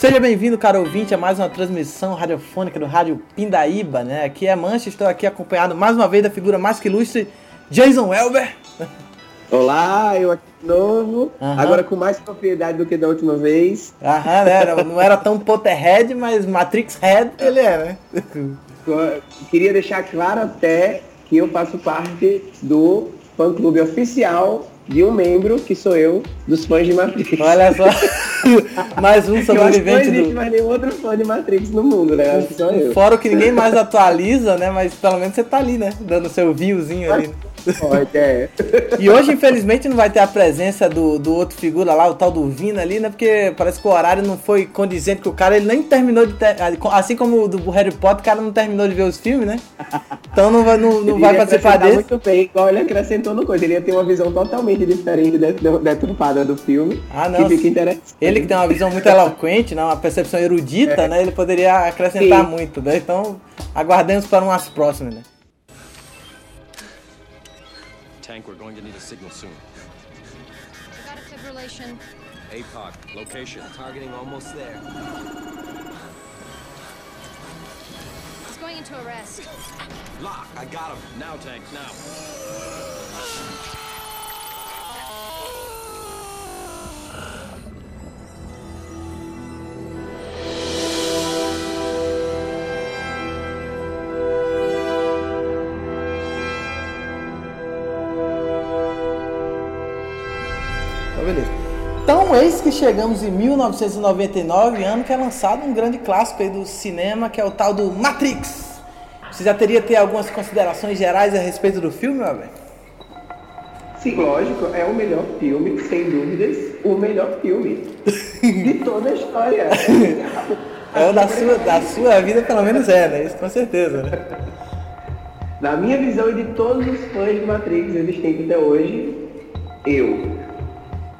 seja bem-vindo, caro ouvinte, a mais uma transmissão radiofônica do Rádio Pindaíba, né? Aqui é Mancha, estou aqui acompanhado mais uma vez da figura mais que ilustre, Jason Welber. Olá, eu aqui de novo, uhum. agora com mais propriedade do que da última vez. Aham, né? Não era tão Potterhead, mas Matrix Head ele é, né? Queria deixar claro até que eu faço parte do fã-clube oficial de um membro, que sou eu, dos fãs de Matrix. Olha só, mais um sobrevivente não existe do... mais nenhum outro fã de Matrix no mundo, né? Acho que sou eu. Fora o que ninguém mais atualiza, né? Mas pelo menos você tá ali, né? Dando seu viewzinho ali. É. E hoje, infelizmente, não vai ter a presença do, do outro figura lá, o tal do Vina ali, né? Porque parece que o horário não foi condizente com o cara, ele nem terminou de. Ter, assim como o do Harry Potter, o cara não terminou de ver os filmes, né? Então não vai, não, não vai participar desse. muito bem, igual ele acrescentou no coisa. Ele ia ter uma visão totalmente diferente deturpada do filme. Ah, não. Que fica interessante. Ele que tem uma visão muito eloquente, né? uma percepção erudita, é. né? Ele poderia acrescentar Sim. muito, né? Então, aguardemos para umas próximas, né? We're going to need a signal soon. I got a fibrillation. APOC, location. Targeting almost there. He's going into arrest. Lock, I got him. Now, Tank, now. Então, eis que chegamos em 1999, ano que é lançado um grande clássico aí do cinema, que é o tal do Matrix. Você já teria ter algumas considerações gerais a respeito do filme, meu velho? Sim, lógico, é o melhor filme, sem dúvidas, o melhor filme de toda a história. é o da sua, da sua vida, pelo menos é, né? Isso com certeza, né? Na minha visão e de todos os fãs de Matrix existentes até hoje, eu,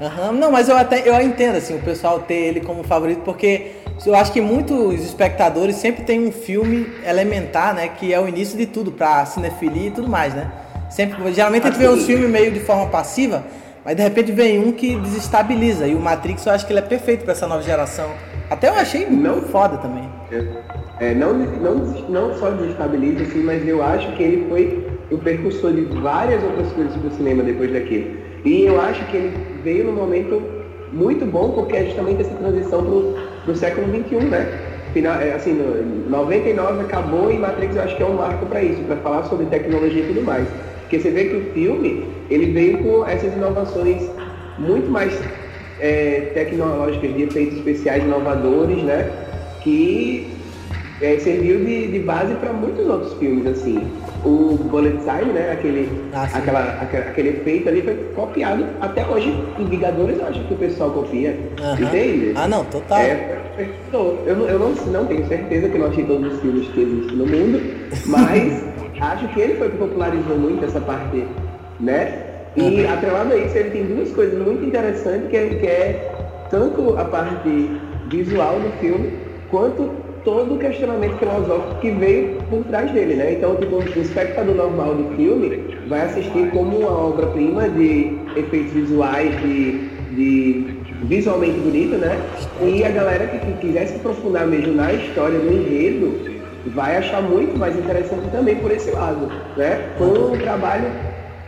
Uhum. Não, mas eu até eu entendo assim, o pessoal ter ele como favorito, porque eu acho que muitos espectadores sempre tem um filme elementar, né? Que é o início de tudo, pra cinefilia e tudo mais, né? Sempre, geralmente a gente vê os filmes meio de forma passiva, mas de repente vem um que desestabiliza. E o Matrix eu acho que ele é perfeito para essa nova geração. Até eu achei não foda também. É, não, não, não só desestabiliza, assim, mas eu acho que ele foi o percussor de várias outras coisas pro cinema depois daquilo. E eu acho que ele veio num momento muito bom, porque é justamente essa transição para o século XXI, né? Final, é, assim, 99 acabou e Matrix eu acho que é um marco para isso, para falar sobre tecnologia e tudo mais. Porque você vê que o filme, ele veio com essas inovações muito mais é, tecnológicas, de efeitos especiais inovadores, né? Que é, serviu de, de base para muitos outros filmes, assim. O Bullet Time, né? Aquele, ah, aquela, aquele efeito ali foi copiado até hoje em Vingadores, eu acho que o pessoal copia. Entende? Ah, não, total. É, eu, eu não, não tenho certeza que não achei todos os filmes que existem no mundo, mas acho que ele foi que popularizou muito essa parte, né? E uhum. atrelado a isso, ele tem duas coisas muito interessantes, que é, que é tanto a parte visual do filme, quanto todo o questionamento filosófico que veio por trás dele, né? Então, tipo, o espectador normal do filme vai assistir como uma obra-prima de efeitos visuais, de, de visualmente bonito, né? E a galera que, que quiser se aprofundar mesmo na história, no enredo, vai achar muito mais interessante também por esse lado, né? Foi um trabalho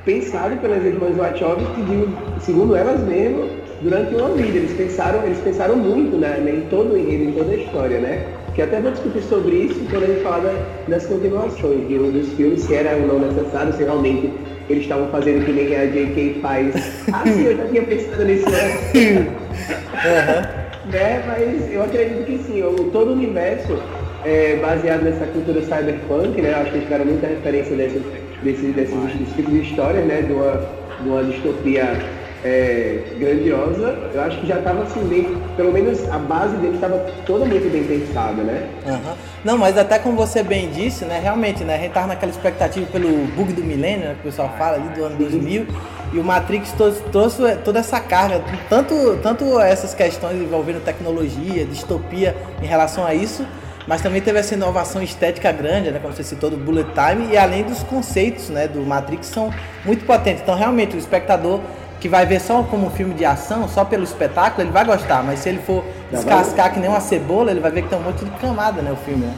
pensado pelas irmãs Wachowski, que, segundo elas mesmas, durante uma vida. Eles pensaram, eles pensaram muito né, em todo o enredo, em toda a história, né? Que até vou discutir sobre isso quando a gente falar das continuações, de um dos filmes, se era ou não necessário, se realmente eles estavam fazendo que nem a J.K. faz. Ah, sim, eu já tinha pensado nisso antes. uhum. né? Mas eu acredito que sim, o, todo o universo é baseado nessa cultura cyberpunk, né? Acho que eles tiveram muita referência desses, desses, desses, desses tipos de histórias, né? De uma, de uma distopia é, grandiosa, eu acho que já estava assim, bem, pelo menos a base dele estava toda muito bem pensada, né? Uhum. Não, mas até como você bem disse, né, realmente, né, a gente tava naquela expectativa pelo bug do milênio, né, que o pessoal fala ali do ano 2000, e o Matrix trouxe, trouxe toda essa carga, tanto, tanto essas questões envolvendo tecnologia, distopia em relação a isso, mas também teve essa inovação estética grande, né, como você citou, do bullet time, e além dos conceitos né, do Matrix são muito potentes. Então, realmente, o espectador que vai ver só como um filme de ação, só pelo espetáculo, ele vai gostar, mas se ele for descascar que nem uma cebola, ele vai ver que tem um monte de camada, né, o filme, né?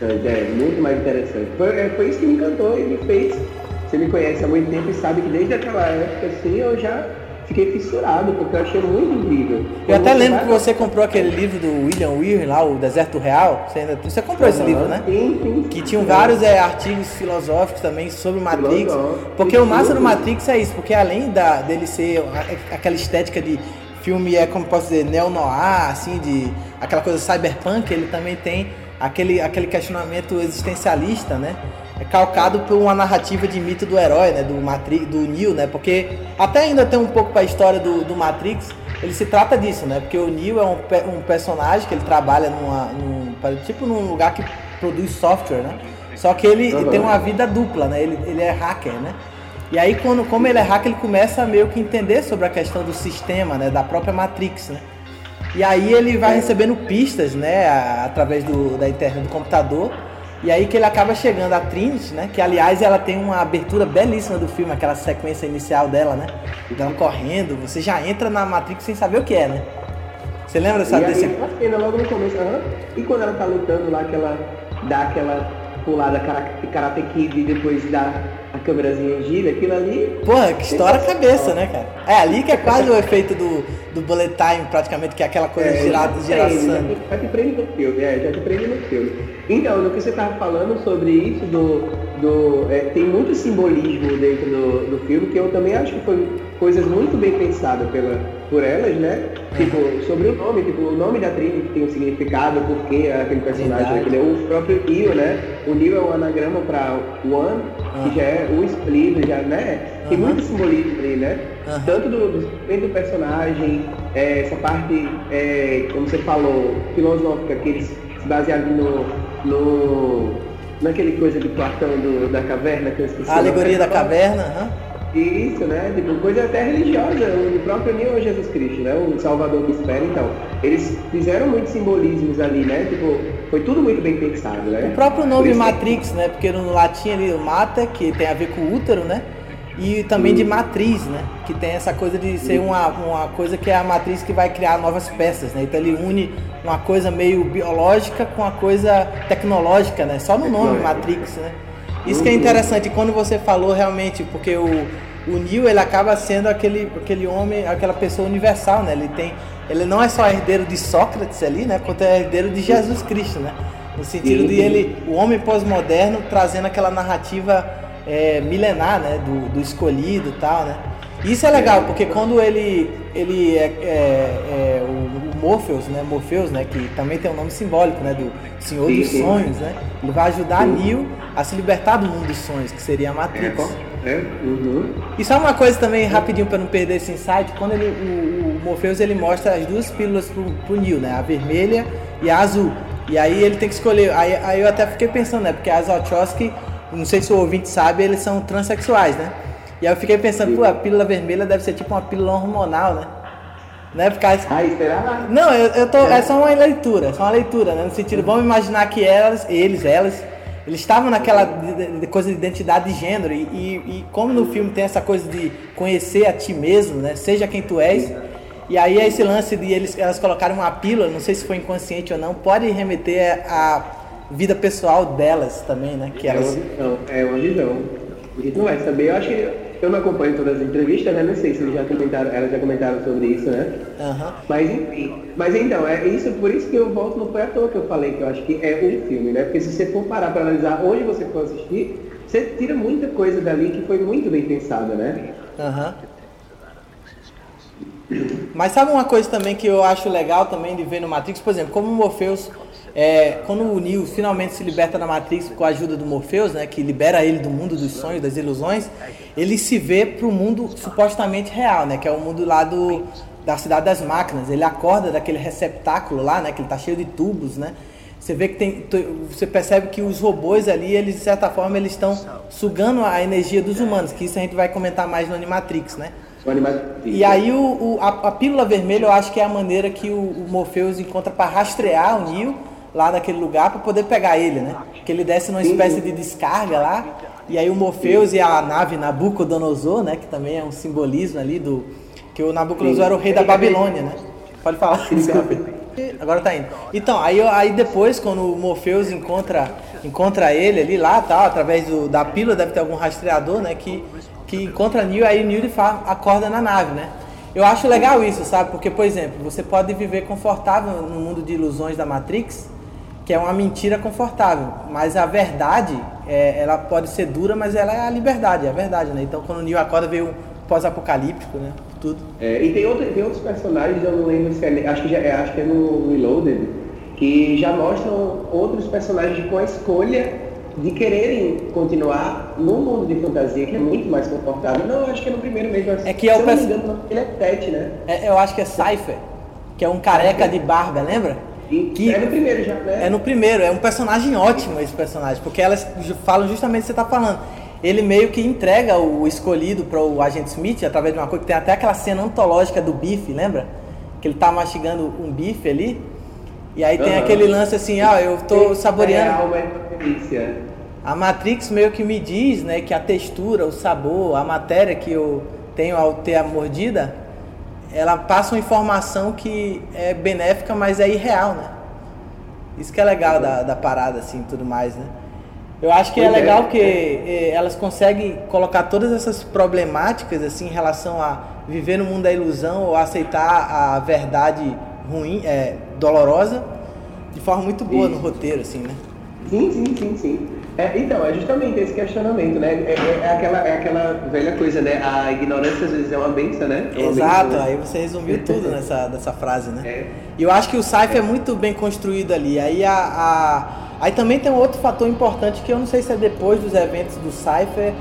É, muito mais interessante. Foi, é, foi isso que me encantou e me fez. Você me conhece há muito tempo e sabe que desde aquela época, assim, eu já fiquei fissurado, porque eu achei muito incrível. Eu até lembro que você comprou aquele livro do William Weir, lá, o Deserto Real. Você, ainda, você comprou esse livro, né? Sim, sim. Que tinham vários é, artigos filosóficos também sobre o Matrix. Porque o massa do Matrix é isso, porque além da, dele ser aquela estética de filme, é como posso dizer, neo-noir, assim, de aquela coisa cyberpunk, ele também tem aquele, aquele questionamento existencialista, né? É calcado por uma narrativa de mito do herói, né, do Matrix, do Neo, né, porque até ainda tem um pouco para a história do, do Matrix, ele se trata disso, né, porque o Neo é um, um personagem que ele trabalha numa, num, tipo num lugar que produz software, né, só que ele tem uma vida dupla, né, ele, ele é hacker, né, e aí quando, como ele é hacker, ele começa a meio que entender sobre a questão do sistema, né, da própria Matrix, né, e aí ele vai recebendo pistas, né, através do, da internet do computador, e aí que ele acaba chegando a Trinity, né? Que aliás ela tem uma abertura belíssima do filme, aquela sequência inicial dela, né? Dela correndo, você já entra na Matrix sem saber o que é, né? Você lembra dessa desse... cena logo no começo, uhum. E quando ela tá lutando lá, que ela dá aquela pulada Karate Kid e depois dá a câmerazinha gira, aquilo ali. Porra, que estoura a cabeça, né, cara? É ali que é quase o efeito do, do bullet time, praticamente, que é aquela coisa é, girada, geração. Já te prende no filme, é, já te prende no filme. Então, no que você estava falando sobre isso, do, do, é, tem muito simbolismo dentro do, do filme, que eu também acho que foi coisas muito bem pensadas pela, por elas, né? Tipo, sobre o nome, tipo, o nome da Trinity tem um significado, porque aquele personagem, aquele, o próprio Neo, né? O Neo é um anagrama para One, que já é o split, já, né? Tem muito simbolismo ali, né? Tanto do, do, do personagem, é, essa parte, é, como você falou, filosófica, que eles se basearam no, no, naquele coisa de Platão do, da caverna, que eu esqueci. A alegoria da caverna, aham. Isso, né? Tipo, coisa até religiosa, o próprio Neo Jesus Cristo, né? O Salvador que espera, então. Eles fizeram muitos simbolismos ali, né? Tipo, foi tudo muito bem pensado, né? O próprio nome Matrix, né? Porque no latim ali, o mata, que tem a ver com útero, né? E também de matriz, né? Que tem essa coisa de ser uma, uma coisa que é a matriz que vai criar novas peças, né? Então ele une uma coisa meio biológica com uma coisa tecnológica, né? Só no nome Matrix, né? Isso que é interessante, quando você falou realmente, porque o, o Neo ele acaba sendo aquele, aquele homem, aquela pessoa universal, né? Ele tem, ele não é só herdeiro de Sócrates ali, né? Quanto é herdeiro de Jesus Cristo, né? No sentido de ele, o homem pós-moderno trazendo aquela narrativa é, milenar, né? Do, do escolhido e tal, né? Isso é legal, porque quando ele, ele é, é, é o, Morpheus, né? Morpheus, né? Que também tem um nome simbólico, né? Do Senhor dos Sonhos, né? Ele vai ajudar Neo a se libertar do mundo dos sonhos, que seria a Matrix. É, é, uhum. E só uma coisa também, rapidinho, para não perder esse insight, quando ele, o, o Morpheus ele mostra as duas pílulas pro, pro Neo, né? A vermelha e a azul. E aí ele tem que escolher. Aí, aí eu até fiquei pensando, né? Porque as Wachowski, não sei se o ouvinte sabe, eles são transexuais, né? E aí eu fiquei pensando, pô, a pílula vermelha deve ser tipo uma pílula hormonal, né? Né? Ficar... Ah, esperar? Não, eu, eu tô. É. é só uma leitura, só uma leitura, né? No sentido, vamos imaginar que elas, eles, elas eles estavam naquela de, de coisa de identidade de gênero e, e, e, como no filme tem essa coisa de conhecer a ti mesmo, né? Seja quem tu és. E aí esse lance de eles, elas colocaram uma pílula, não sei se foi inconsciente ou não, pode remeter à vida pessoal delas também, né? Que elas... É uma visão, é visão. A gente não vai saber, eu acho que eu não acompanho todas as entrevistas, né? Não sei se já comentaram, elas já comentaram sobre isso, né? Uhum. Mas enfim. Mas então, é isso, por isso que eu volto, não foi à toa que eu falei que eu acho que é um filme, né? Porque se você for parar para analisar onde você for assistir, você tira muita coisa dali que foi muito bem pensada, né? Uhum. Mas sabe uma coisa também que eu acho legal também de ver no Matrix, por exemplo, como o Morpheus, é, quando o Neo finalmente se liberta da Matrix com a ajuda do Morpheus, né, que libera ele do mundo dos sonhos, das ilusões, ele se vê para o mundo supostamente real, né, que é o mundo lá do, da cidade das máquinas. Ele acorda daquele receptáculo lá, né, que ele tá cheio de tubos, né. Você vê que tem, você percebe que os robôs ali, eles de certa forma eles estão sugando a energia dos humanos, que isso a gente vai comentar mais no Animatrix, né? E aí o, o a, a, pílula vermelha eu acho que é a maneira que o, o Morpheus encontra para rastrear o Neo lá naquele lugar para poder pegar ele, né? Que ele desce numa espécie de descarga lá, e aí o Morpheus e a nave Nabucodonosor, né? Que também é um simbolismo ali do... Que o Nabucodonosor era o rei da Babilônia, né? Pode falar, desculpa. Agora tá indo. Então, aí, aí depois, quando o Morpheus encontra, encontra ele ali lá, tal, através do, da pílula, deve ter algum rastreador, né? Que que encontra Neo, aí de fato acorda na nave, né? Eu acho legal isso, sabe? Porque, por exemplo, você pode viver confortável no mundo de ilusões da Matrix, que é uma mentira confortável, mas a verdade, é, ela pode ser dura, mas ela é a liberdade, é a verdade, né? Então, quando o Neo acorda, veio um pós-apocalíptico, né? Tudo. É, e tem, outro, tem outros personagens, eu não lembro se é, acho que, já, é, acho que é no Reloaded, que já mostram outros personagens com a escolha de quererem continuar no mundo de fantasia, que é muito mais confortável. Não, acho que é no primeiro mesmo. É que é o perso... engano, ele é Pet, né? É, eu acho que é Cypher, que é um careca de barba, lembra? Que é no primeiro já, né? É no primeiro, é um personagem ótimo esse personagem, porque elas falam justamente o que você está falando. Ele meio que entrega o escolhido para o agente Smith através de uma coisa que tem até aquela cena antológica do bife, lembra? Que ele tá mastigando um bife ali. E aí tem uhum. aquele lance assim, ah, eu tô saboreando. É, a Matrix meio que me diz, né, que a textura, o sabor, a matéria que eu tenho ao ter a mordida, ela passa uma informação que é benéfica, mas é irreal, né? Isso que é legal da, da parada, assim, tudo mais, né? Eu acho que é pois é legal é. que eh, elas conseguem colocar todas essas problemáticas, assim, em relação a viver no mundo da ilusão ou aceitar a verdade ruim, é, dolorosa, de forma muito boa Isso. no roteiro, assim, né? Sim, sim, sim, sim. É, então, é justamente esse questionamento, né? É, é, é, aquela, é aquela velha coisa, né? A ignorância às vezes é uma benção, né? É uma Exato, benção, né? aí você resumiu tudo nessa, nessa frase, né? É. E eu acho que o Saif é. muito bem construído ali. Aí, a, a, aí também tem um outro fator importante que eu não sei se é depois dos eventos do Cypher,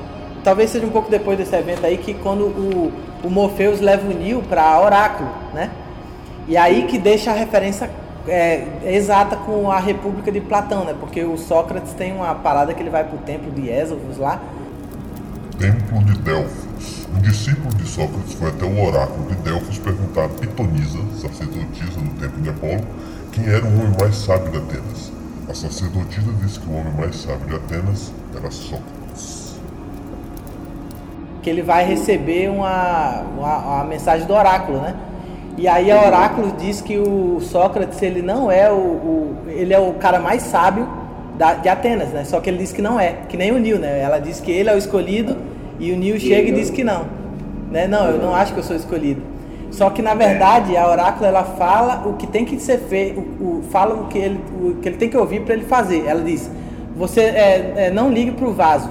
talvez seja um pouco depois desse evento aí, que quando o, o Morpheus leva o Neo para Oráculo, né? E aí que deixa a referência é, exata com a República de Platão, né? Porque o Sócrates tem uma parada que ele vai pro templo de Ésofos lá. Templo de Delfos. Um discípulo de Sócrates foi até o oráculo de Delfos perguntar a Pitonisa, sacerdotisa do templo de Apolo, quem era o homem mais sábio de Atenas. A sacerdotisa disse que o homem mais sábio de Atenas era Sócrates. Que ele vai receber uma, uma, uma mensagem do oráculo, né? E aí a Oráculo diz que o Sócrates ele não é o, o ele é o cara mais sábio da, de Atenas, né? Só que ele diz que não é, que nem o Nil, né? Ela diz que ele é o escolhido e o Nil chega e diz que não, né? Não, eu não acho que eu sou escolhido. Só que na verdade a Oráculo ela fala o que tem que ser feito, o, o, fala o que ele, o que ele tem que ouvir para ele fazer. Ela diz: você é, é, não ligue para o vaso.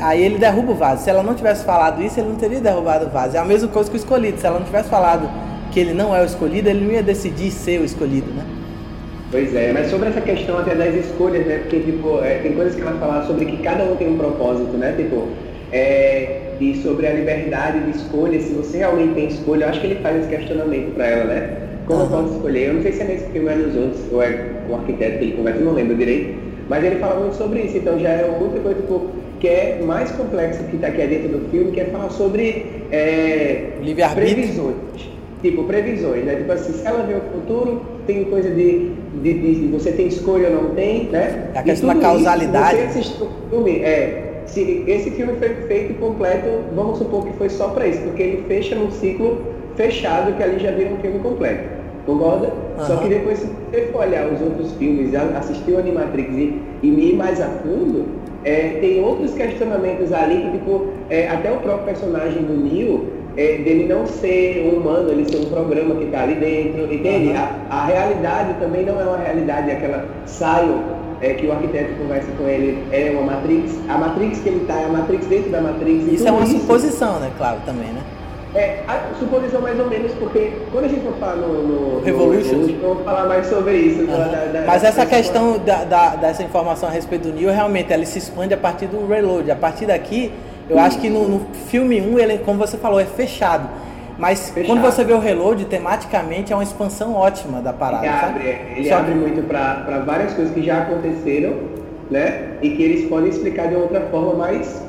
Aí ele derruba o vaso. Se ela não tivesse falado isso, ele não teria derrubado o vaso. É a mesma coisa que o escolhido. Se ela não tivesse falado que ele não é o escolhido, ele não ia decidir ser o escolhido, né? Pois é, mas sobre essa questão até das escolhas, né? Porque, tipo, é, tem coisas que ela fala sobre que cada um tem um propósito, né? Tipo, é, e sobre a liberdade de escolha, se você realmente tem escolha, eu acho que ele faz esse questionamento para ela, né? Como uhum. eu posso escolher? Eu não sei se é nesse filme ou é nos outros, ou é o arquiteto que ele conversa, eu não lembro direito. Mas ele fala muito sobre isso, então já é outra coisa tipo, que é mais complexa que está aqui dentro do filme, que é falar sobre é, previsões tipo, previsões, né? Tipo assim, se ela vê o futuro, tem coisa de, de, de você tem escolha ou não tem, né? É a questão da causalidade. Isso, o filme, é, se esse filme foi feito completo, vamos supor que foi só para isso, porque ele fecha num ciclo fechado que ali já vira um filme completo. Concorda? Uhum. Só que depois, se você for olhar os outros filmes, assistir o Animatrix e, e ir mais a fundo, é, tem outros questionamentos ali que, tipo, é, até o próprio personagem do Neo, é, dele não ser um humano, ele ser um programa que está ali dentro, entende? Uhum. A, a, realidade também não é uma realidade, aquela saio é, que o arquiteto conversa com ele é uma Matrix. A Matrix que ele está é a Matrix dentro da Matrix. Isso é uma isso, suposição, né? Claro, também, né? É, a suposição mais ou menos, porque quando a gente for falar no, no Revolution, no, vamos falar mais sobre isso. Uhum. Da, da, Mas essa questão da, da, dessa informação a respeito do Neo, realmente, ela se expande a partir do Reload. A partir daqui, eu acho que no, no filme 1, ele, como você falou, é fechado. Mas fechado. quando você vê o Reload, tematicamente é uma expansão ótima da parada. Ele abre, ele Só abre muito para várias coisas que já aconteceram, né? E que eles podem explicar de outra forma mais,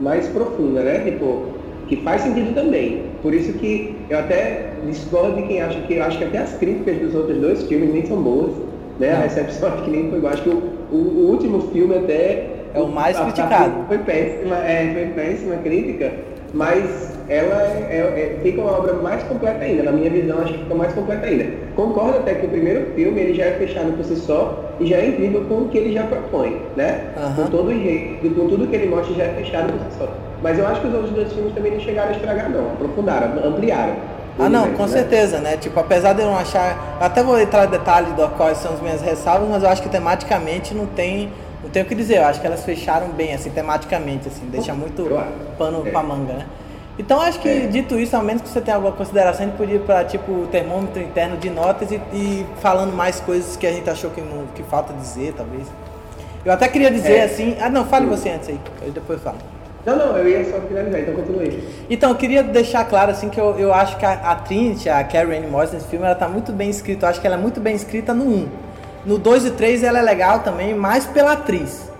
mais profunda, né? Tipo, que faz sentido também. Por isso que eu até discordo de quem acha que eu acho que até as críticas dos outros dois filmes nem são boas, né? A recepção acho que nem foi igual. Acho que o, o, o último filme até é o mais a, criticado. A, foi péssima, é, foi péssima crítica, mas ela é, é, é, fica uma obra mais completa ainda. Na minha visão, acho que fica mais completa ainda. Concordo até que o primeiro filme ele já é fechado por si só e já é incrível com o que ele já propõe, né? Uhum. Com todo o jeito, com tudo que ele mostra já é fechado por si só. Mas eu acho que os outros dois filmes também não chegaram a estragar, não. Aprofundaram, ampliaram. Ah, não, com né? certeza, né? Tipo, apesar de eu não achar. Até vou entrar em detalhe do quais são as minhas ressalvas, mas eu acho que tematicamente não tem. Tenho que dizer, eu acho que elas fecharam bem, assim, tematicamente, assim, deixa muito pano é. pra manga, né? Então acho que, é. dito isso, ao menos que você tenha alguma consideração, a gente podia ir para tipo o termômetro interno de notas e, e, falando mais coisas que a gente achou que, não, que falta dizer, talvez. Eu até queria dizer é. assim. Ah não, fale você antes aí, eu depois falo. Não, não, eu ia só finalizar, então continue. Então, eu queria deixar claro assim que eu, eu acho que a, a Trinity, a Carrie Moss nesse filme, ela tá muito bem escrita. Eu acho que ela é muito bem escrita no 1. No 2 e 3 ela é legal também, mais pela atriz.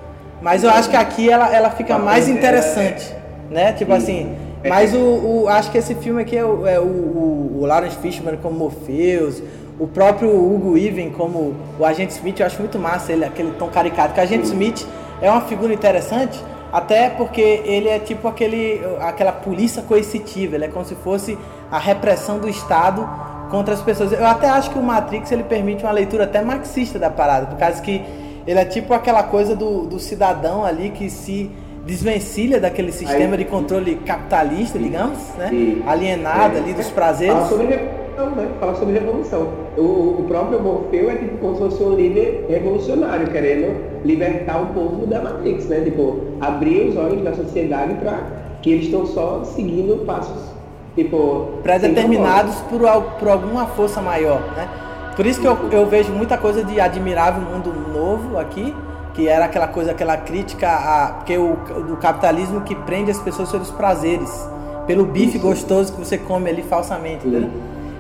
Mas eu acho que aqui ela, ela fica mais interessante, né? Tipo assim, mas o, o, acho que esse filme aqui é o, é o, o, o Lawrence Fishburne como Morpheus, o próprio Hugo Even como o Agente Smith, eu acho muito massa ele, aquele tom caricato. Porque o Agente Smith é uma figura interessante, até porque ele é tipo aquele, aquela polícia coercitiva, ele é como se fosse a repressão do Estado contra as pessoas. Eu até acho que o Matrix ele permite uma leitura até marxista da parada, por causa que ele é tipo aquela coisa do, do cidadão ali que se desvencilha daquele sistema Aí, de controle capitalista, digamos, né? alienado é, ali dos prazeres. Fala sobre revolução, né? Fala sobre revolução. O, o próprio Morfeu é tipo como se fosse um líder revolucionário, querendo libertar o povo da Matrix, né? Tipo, abrir os olhos da sociedade para que eles estão só seguindo passos tipo pré-determinados por, por alguma força maior, né? Por isso que eu, eu vejo muita coisa de admirável mundo novo aqui, que era aquela coisa, aquela crítica a porque o do capitalismo que prende as pessoas pelos prazeres, pelo bife isso. gostoso que você come ali falsamente, né?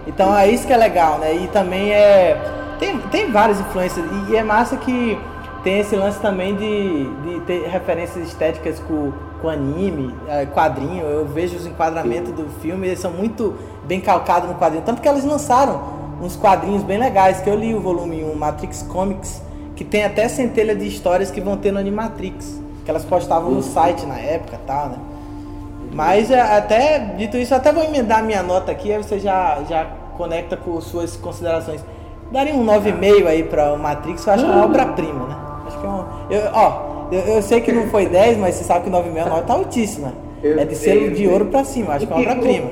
Então é isso que é legal, né? E também é tem, tem várias influências e, e é massa que tem esse lance também de, de ter referências estéticas com, com anime, é, quadrinho. Eu vejo os enquadramentos do filme, eles são muito bem calcados no quadrinho. Tanto que eles lançaram uns quadrinhos bem legais, que eu li o volume 1, Matrix Comics, que tem até centelha de histórias que vão ter no Animatrix, que elas postavam no site na época tal, né? Mas é, até, dito isso, até vou emendar minha nota aqui, aí você já, já conecta com suas considerações. Daria um 9,5 aí para o Matrix, eu acho que é uma obra-prima, né? Acho que é um. Eu, ó, eu, eu, sei que não foi 10, mas você sabe que 9,5 é uma nota altíssima. é de selo de ouro para cima, acho que é uma obra-prima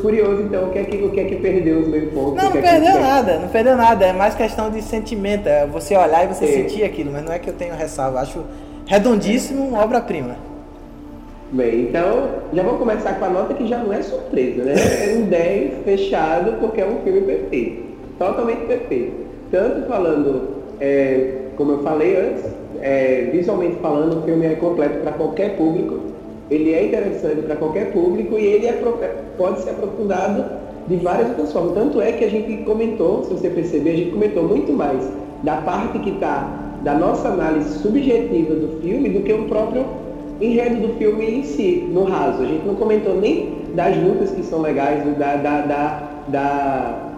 curioso, então, o que é que, o que, é que perdeu os meio pontos? Não, não é perdeu nada, não perdeu nada. É mais questão de sentimento. É você olhar e você é. sentir aquilo, mas não é que eu tenho ressalva. Acho redondíssimo, obra-prima. Bem, então já vamos começar com a nota que já não é surpresa, né? É um 10 fechado porque é um filme perfeito. Totalmente perfeito. Tanto falando, é, como eu falei antes, é, visualmente falando, o filme é completo para qualquer público ele é interessante para qualquer público e ele é, pode ser aprofundado de várias outras formas. Tanto é que a gente comentou, se você perceber, a gente comentou muito mais da parte que está da nossa análise subjetiva do filme do que o próprio enredo do filme em si, no raso. A gente não comentou nem das lutas que são legais, da, da, da, da,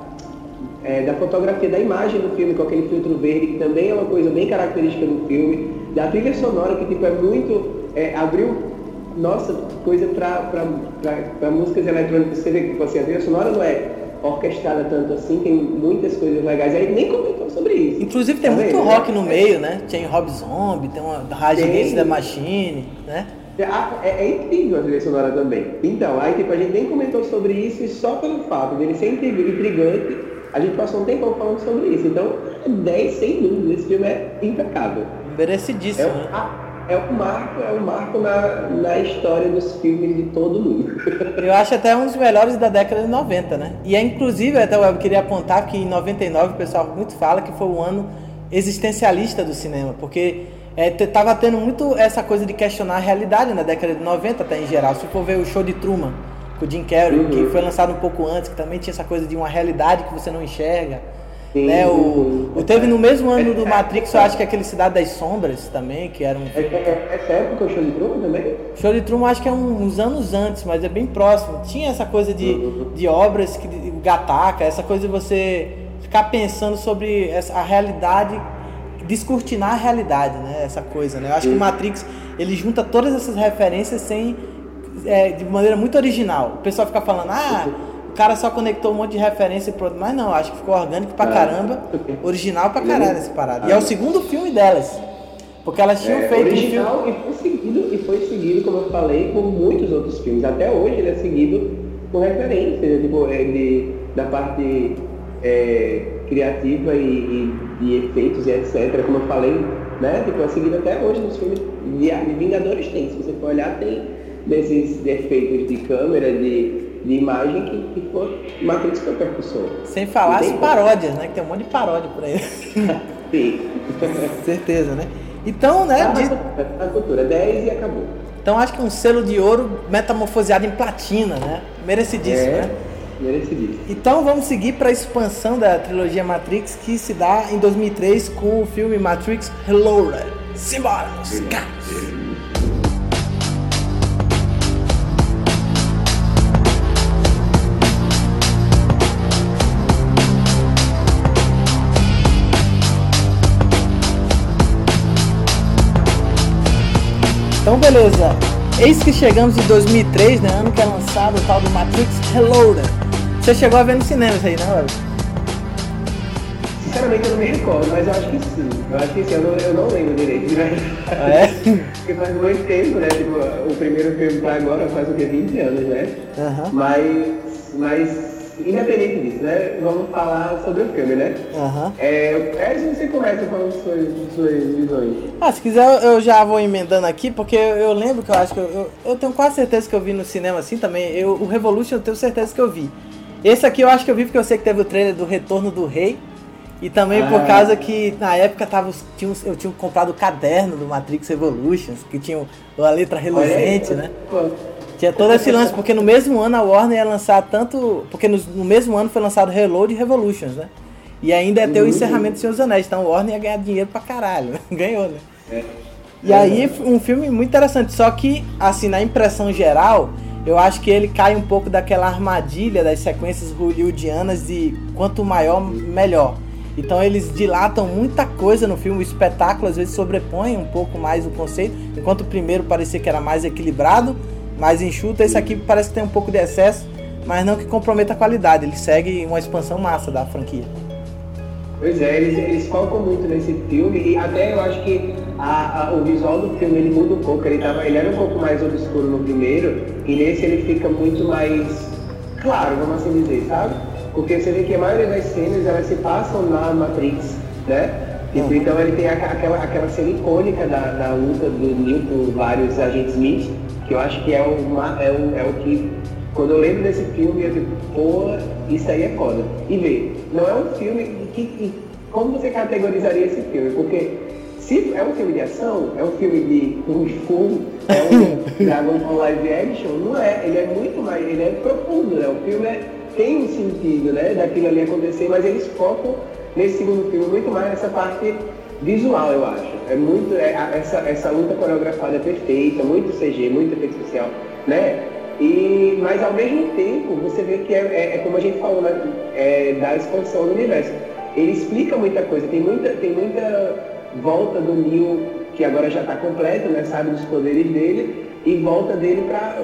é, da fotografia, da imagem do filme com aquele filtro verde, que também é uma coisa bem característica do filme, da trilha sonora, que tipo, é muito. É, abriu nossa, coisa para músicas eletrônicas, você vê que tipo assim, a trilha sonora não é orquestrada tanto assim, tem muitas coisas legais. Aí nem comentou sobre isso. Inclusive tem tá muito vendo? rock no meio, né? Tem Rob Zombie, tem uma Rage Against the Machine, né? É, é, incrível a trilha sonora também. Então, aí tipo, a gente nem comentou sobre isso e só pelo fato de ele ser intrigante, a gente passou um tempo falando sobre isso. Então, 10 sem dúvida, esse filme é impecável. Merecidíssimo. É, né? é um marco, é um marco na, na história dos filmes de todo mundo. Eu acho até um dos melhores da década de 90, né? E é inclusive, até eu queria apontar que em 99 o pessoal muito fala que foi o ano existencialista do cinema, porque é, tava tendo muito essa coisa de questionar a realidade na década de 90 até em geral. Se for ver o show de Truman com o Jim Carrey, uhum. que foi lançado um pouco antes, que também tinha essa coisa de uma realidade que você não enxerga. Sim, né? O, o, teve no mesmo ano do Matrix, eu acho que aquele Cidade das Sombras também, que era um. É, é, essa época o show de Truman também? Show de Truman acho que é uns anos antes, mas é bem próximo. Tinha essa coisa de, uhum. de obras, que, de Gataca, essa coisa de você ficar pensando sobre essa, a realidade descortinar a realidade, né? Essa coisa, né? Eu acho que o Matrix ele junta todas essas referências sem é, de maneira muito original. O pessoal fica falando, ah, o cara só conectou um monte de referência e pronto. Mas não, acho que ficou orgânico pra é. caramba, original pra caralho essa parada. E é o segundo filme delas. Porque elas tinham é, feito original um filme... e foi seguido, e foi seguido, como eu falei, por muitos outros filmes. Até hoje ele é seguido com referências, né? tipo, é, de, da parte é, criativa e, e, de efeitos e etc. Como eu falei, né? Tipo, é seguido até hoje nos filmes de, de Vingadores tem. Se você for olhar, tem desses efeitos de câmera, de, de imagem que, que foi Matrix foi percussor. Sem falar as paródias, né? Que tem um monte de paródia por aí. Sim. Certeza, né? Então, né? de... a cultura, 10 e acabou. Então acho que um selo de ouro metamorfoseado em platina, né? Merecidíssimo, é. né? Merecidíssimo. Então vamos seguir para a expansão da trilogia Matrix que se dá em 2003 com o filme Matrix Reloaded. Simbora, meus caras! Então beleza, eis que chegamos em 2003, né, ano que é lançado o tal do Matrix Reloaded. Você chegou a ver no cinema isso aí, né, Léo? Sinceramente eu não me recordo, mas eu acho que sim. Eu acho que sim, eu não, eu não lembro direito, né? Ah, é? Porque faz muito tempo, né? Tipo, o primeiro filme pra agora faz o que? 20 anos, né? Uhum. Mas, mas, independente disso, né? Vamos falar sobre o filme, né? Uhum. É, se você começa com as suas, suas visões. Ah, se quiser eu já vou emendando aqui, porque eu, eu lembro que eu acho que eu, eu, eu, tenho quase certeza que eu vi no cinema assim também. Eu, o Revolution eu tenho certeza que eu vi. Esse aqui eu acho que eu vi porque eu sei que teve o trailer do Retorno do Rei. E também ah. por causa que na época tava, tinha, eu tinha comprado o caderno do Matrix Evolutions, que tinha a letra reluzente, né? Tinha todo esse lance, porque no mesmo ano a Warner ia lançar tanto. Porque no, no mesmo ano foi lançado Reload e Revolutions, né? E ainda ia ter o uhum. encerramento do Senhor dos Anéis. Então a Warner ia ganhar dinheiro pra caralho. Né? Ganhou, né? É. E aí, um filme muito interessante. Só que, assim, na impressão geral, eu acho que ele cai um pouco daquela armadilha das sequências hollywoodianas de quanto maior, melhor. Então eles dilatam muita coisa no filme, o espetáculo às vezes sobrepõe um pouco mais o conceito, enquanto o primeiro parecia que era mais equilibrado, mais enxuto, esse aqui parece que tem um pouco de excesso, mas não que comprometa a qualidade, ele segue uma expansão massa da franquia. Pois é, eles, eles focam muito nesse filme e até eu acho que a, a, o visual do filme ele muda um pouco. Ele, tava, ele era um pouco mais obscuro no primeiro e nesse ele fica muito mais claro, vamos assim dizer, sabe? Porque você vê que a maioria das cenas elas se passam na Matrix, né? Tipo, uhum. Então ele tem aquela, aquela cena icônica da, da luta do Neo com vários agentes Smith, que eu acho que é, uma, é, o, é o que quando eu lembro desse filme, eu digo, pô, isso aí é foda. E vê, não é um filme que, que, Como você categorizaria esse filme? Porque se é um filme de ação, é um filme de Kung Fu, é um Dragon Ball live action, não é. Ele é muito mais. Ele é profundo, né? O filme é, tem um sentido, né? Daquilo ali acontecer, mas eles focam nesse segundo filme muito mais nessa parte visual, eu acho. É muito. É, essa, essa luta coreografada é perfeita, muito CG, muito efeito especial, né? E, mas ao mesmo tempo, você vê que é, é, é como a gente falou, né? É, da expansão do universo. Ele explica muita coisa, tem muita, tem muita volta do Neo, que agora já está completo, né? Sabe dos poderes dele, e volta dele para